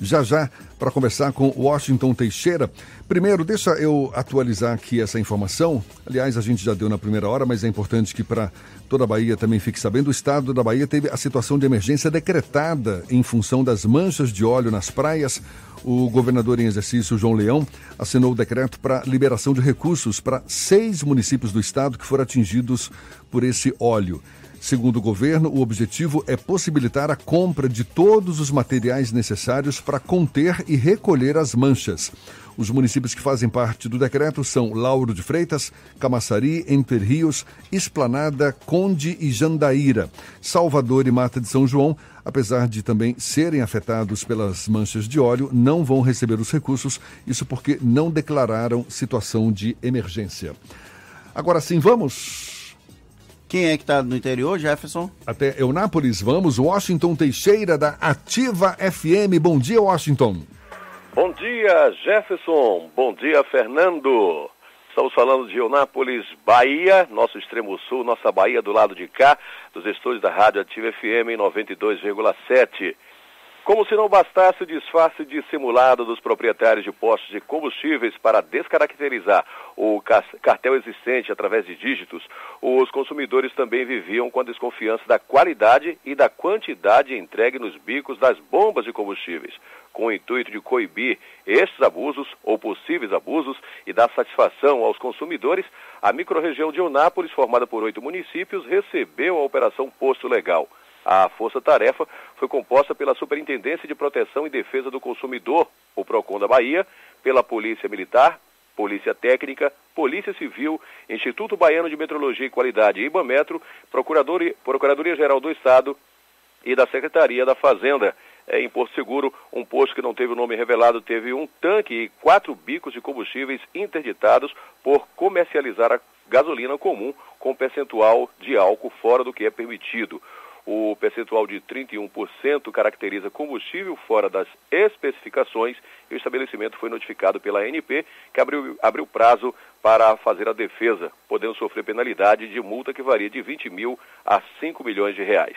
já já para conversar com Washington Teixeira. Primeiro, deixa eu atualizar aqui essa informação. Aliás, a gente já deu na primeira hora, mas é importante que para toda a Bahia também fique sabendo. O estado da Bahia teve a situação de emergência decretada em função das manchas de óleo nas praias. O governador em exercício, João Leão, assinou o decreto para liberação de recursos para seis municípios do estado que foram atingidos por esse óleo. Segundo o governo, o objetivo é possibilitar a compra de todos os materiais necessários para conter e recolher as manchas. Os municípios que fazem parte do decreto são Lauro de Freitas, Camaçari, Entre Rios, Esplanada, Conde e Jandaíra. Salvador e Mata de São João, apesar de também serem afetados pelas manchas de óleo, não vão receber os recursos, isso porque não declararam situação de emergência. Agora sim, vamos quem é que está no interior, Jefferson? Até Eunápolis, vamos. Washington Teixeira, da Ativa FM. Bom dia, Washington. Bom dia, Jefferson. Bom dia, Fernando. Estamos falando de Eunápolis, Bahia, nosso extremo sul, nossa Bahia do lado de cá, dos estúdios da Rádio Ativa FM 92,7. Como se não bastasse o disfarce dissimulado dos proprietários de postos de combustíveis para descaracterizar o cartel existente através de dígitos, os consumidores também viviam com a desconfiança da qualidade e da quantidade entregue nos bicos das bombas de combustíveis. Com o intuito de coibir estes abusos ou possíveis abusos e dar satisfação aos consumidores, a microrregião de Eunápolis, formada por oito municípios, recebeu a Operação Posto Legal. A força-tarefa foi composta pela Superintendência de Proteção e Defesa do Consumidor, o PROCON da Bahia, pela Polícia Militar, Polícia Técnica, Polícia Civil, Instituto Baiano de Metrologia e Qualidade, IBAMetro, Procuradoria-Geral do Estado e da Secretaria da Fazenda. É, em Porto Seguro, um posto que não teve o nome revelado teve um tanque e quatro bicos de combustíveis interditados por comercializar a gasolina comum com percentual de álcool fora do que é permitido. O percentual de 31% caracteriza combustível fora das especificações e o estabelecimento foi notificado pela ANP, que abriu, abriu prazo para fazer a defesa, podendo sofrer penalidade de multa que varia de 20 mil a 5 milhões de reais.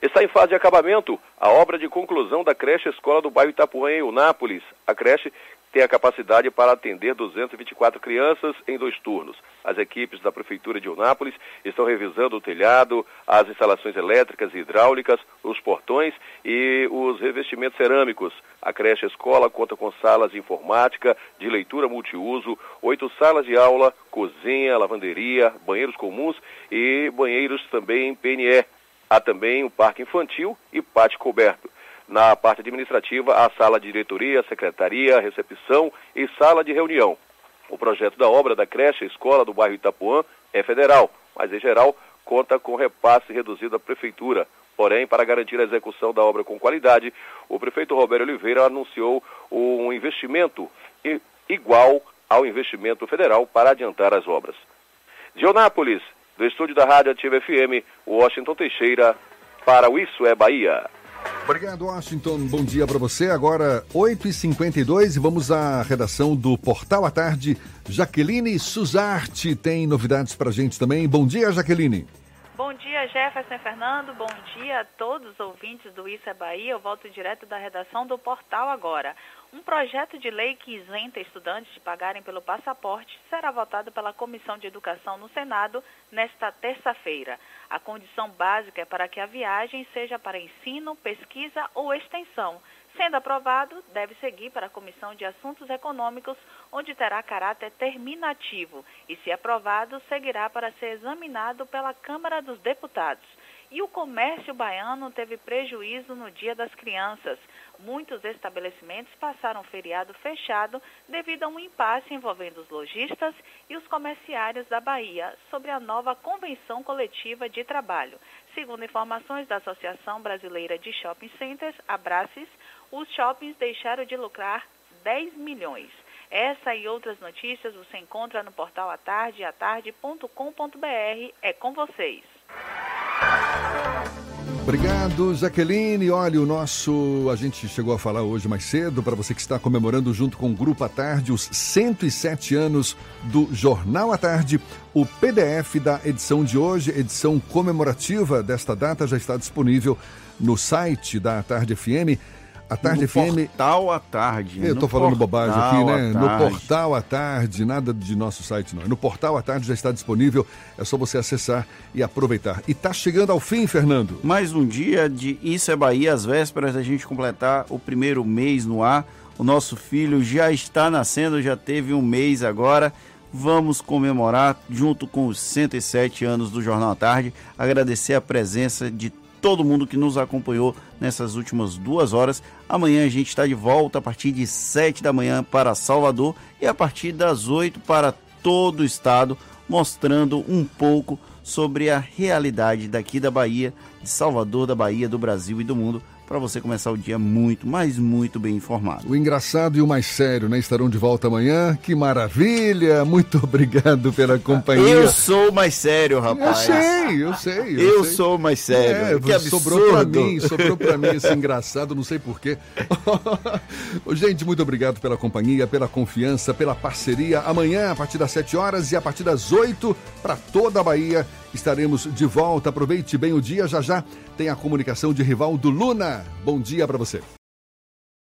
Está em fase de acabamento a obra de conclusão da creche escola do bairro Itapuã, em Unápolis. A creche tem a capacidade para atender 224 crianças em dois turnos. As equipes da Prefeitura de Unápolis estão revisando o telhado, as instalações elétricas e hidráulicas, os portões e os revestimentos cerâmicos. A creche escola conta com salas de informática, de leitura multiuso, oito salas de aula, cozinha, lavanderia, banheiros comuns e banheiros também em PNE. Há também o parque infantil e pátio coberto. Na parte administrativa, a sala de diretoria, secretaria, recepção e sala de reunião. O projeto da obra da creche escola do bairro Itapuã é federal, mas em geral conta com repasse reduzido da prefeitura. Porém, para garantir a execução da obra com qualidade, o prefeito Roberto Oliveira anunciou um investimento igual ao investimento federal para adiantar as obras. De Onápolis, do estúdio da Rádio Ativa FM, Washington Teixeira, para o Isso é Bahia. Obrigado, Washington. Bom dia para você. Agora, 8h52 e vamos à redação do Portal à Tarde. Jaqueline Suzarte tem novidades para a gente também. Bom dia, Jaqueline. Bom dia, Jefferson Fernando. Bom dia a todos os ouvintes do Isso é Bahia. Eu volto direto da redação do Portal agora. Um projeto de lei que isenta estudantes de pagarem pelo passaporte será votado pela Comissão de Educação no Senado nesta terça-feira. A condição básica é para que a viagem seja para ensino, pesquisa ou extensão. Sendo aprovado, deve seguir para a Comissão de Assuntos Econômicos, onde terá caráter terminativo, e, se aprovado, seguirá para ser examinado pela Câmara dos Deputados. E o comércio baiano teve prejuízo no Dia das Crianças. Muitos estabelecimentos passaram feriado fechado devido a um impasse envolvendo os lojistas e os comerciários da Bahia sobre a nova convenção coletiva de trabalho. Segundo informações da Associação Brasileira de Shopping Centers, Abraces, os shoppings deixaram de lucrar 10 milhões. Essa e outras notícias você encontra no portal atarde, atarde.com.br. É com vocês. Obrigado, Jaqueline. Olha, o nosso. A gente chegou a falar hoje mais cedo, para você que está comemorando junto com o Grupo à Tarde os 107 anos do Jornal à Tarde. O PDF da edição de hoje, edição comemorativa desta data, já está disponível no site da Tarde FM. A Tarde no FM. Portal à tarde. Eu no tô falando bobagem aqui, né? No. Portal à Tarde, nada de nosso site não. No Portal à Tarde já está disponível, é só você acessar e aproveitar. E tá chegando ao fim, Fernando. Mais um dia de Isso é Bahia, às vésperas da gente completar o primeiro mês no ar. O nosso filho já está nascendo, já teve um mês agora. Vamos comemorar junto com os 107 anos do Jornal à Tarde. Agradecer a presença de todo mundo que nos acompanhou nessas últimas duas horas. Amanhã a gente está de volta a partir de 7 da manhã para Salvador e a partir das 8 para todo o estado, mostrando um pouco sobre a realidade daqui da Bahia, de Salvador, da Bahia, do Brasil e do mundo, para você começar o dia muito, mas muito bem informado. O engraçado e o mais sério, né? Estarão de volta amanhã. Que maravilha! Muito obrigado pela companhia. Eu sou mais sério, Eu rapaz. sei, eu sei. Eu sou mais sério. É, que absurdo. sobrou pra mim, sobrou pra mim esse engraçado, não sei porquê. Gente, muito obrigado pela companhia, pela confiança, pela parceria. Amanhã, a partir das 7 horas e a partir das 8, para toda a Bahia, estaremos de volta. Aproveite bem o dia. Já já tem a comunicação de Rivaldo Luna. Bom dia para você.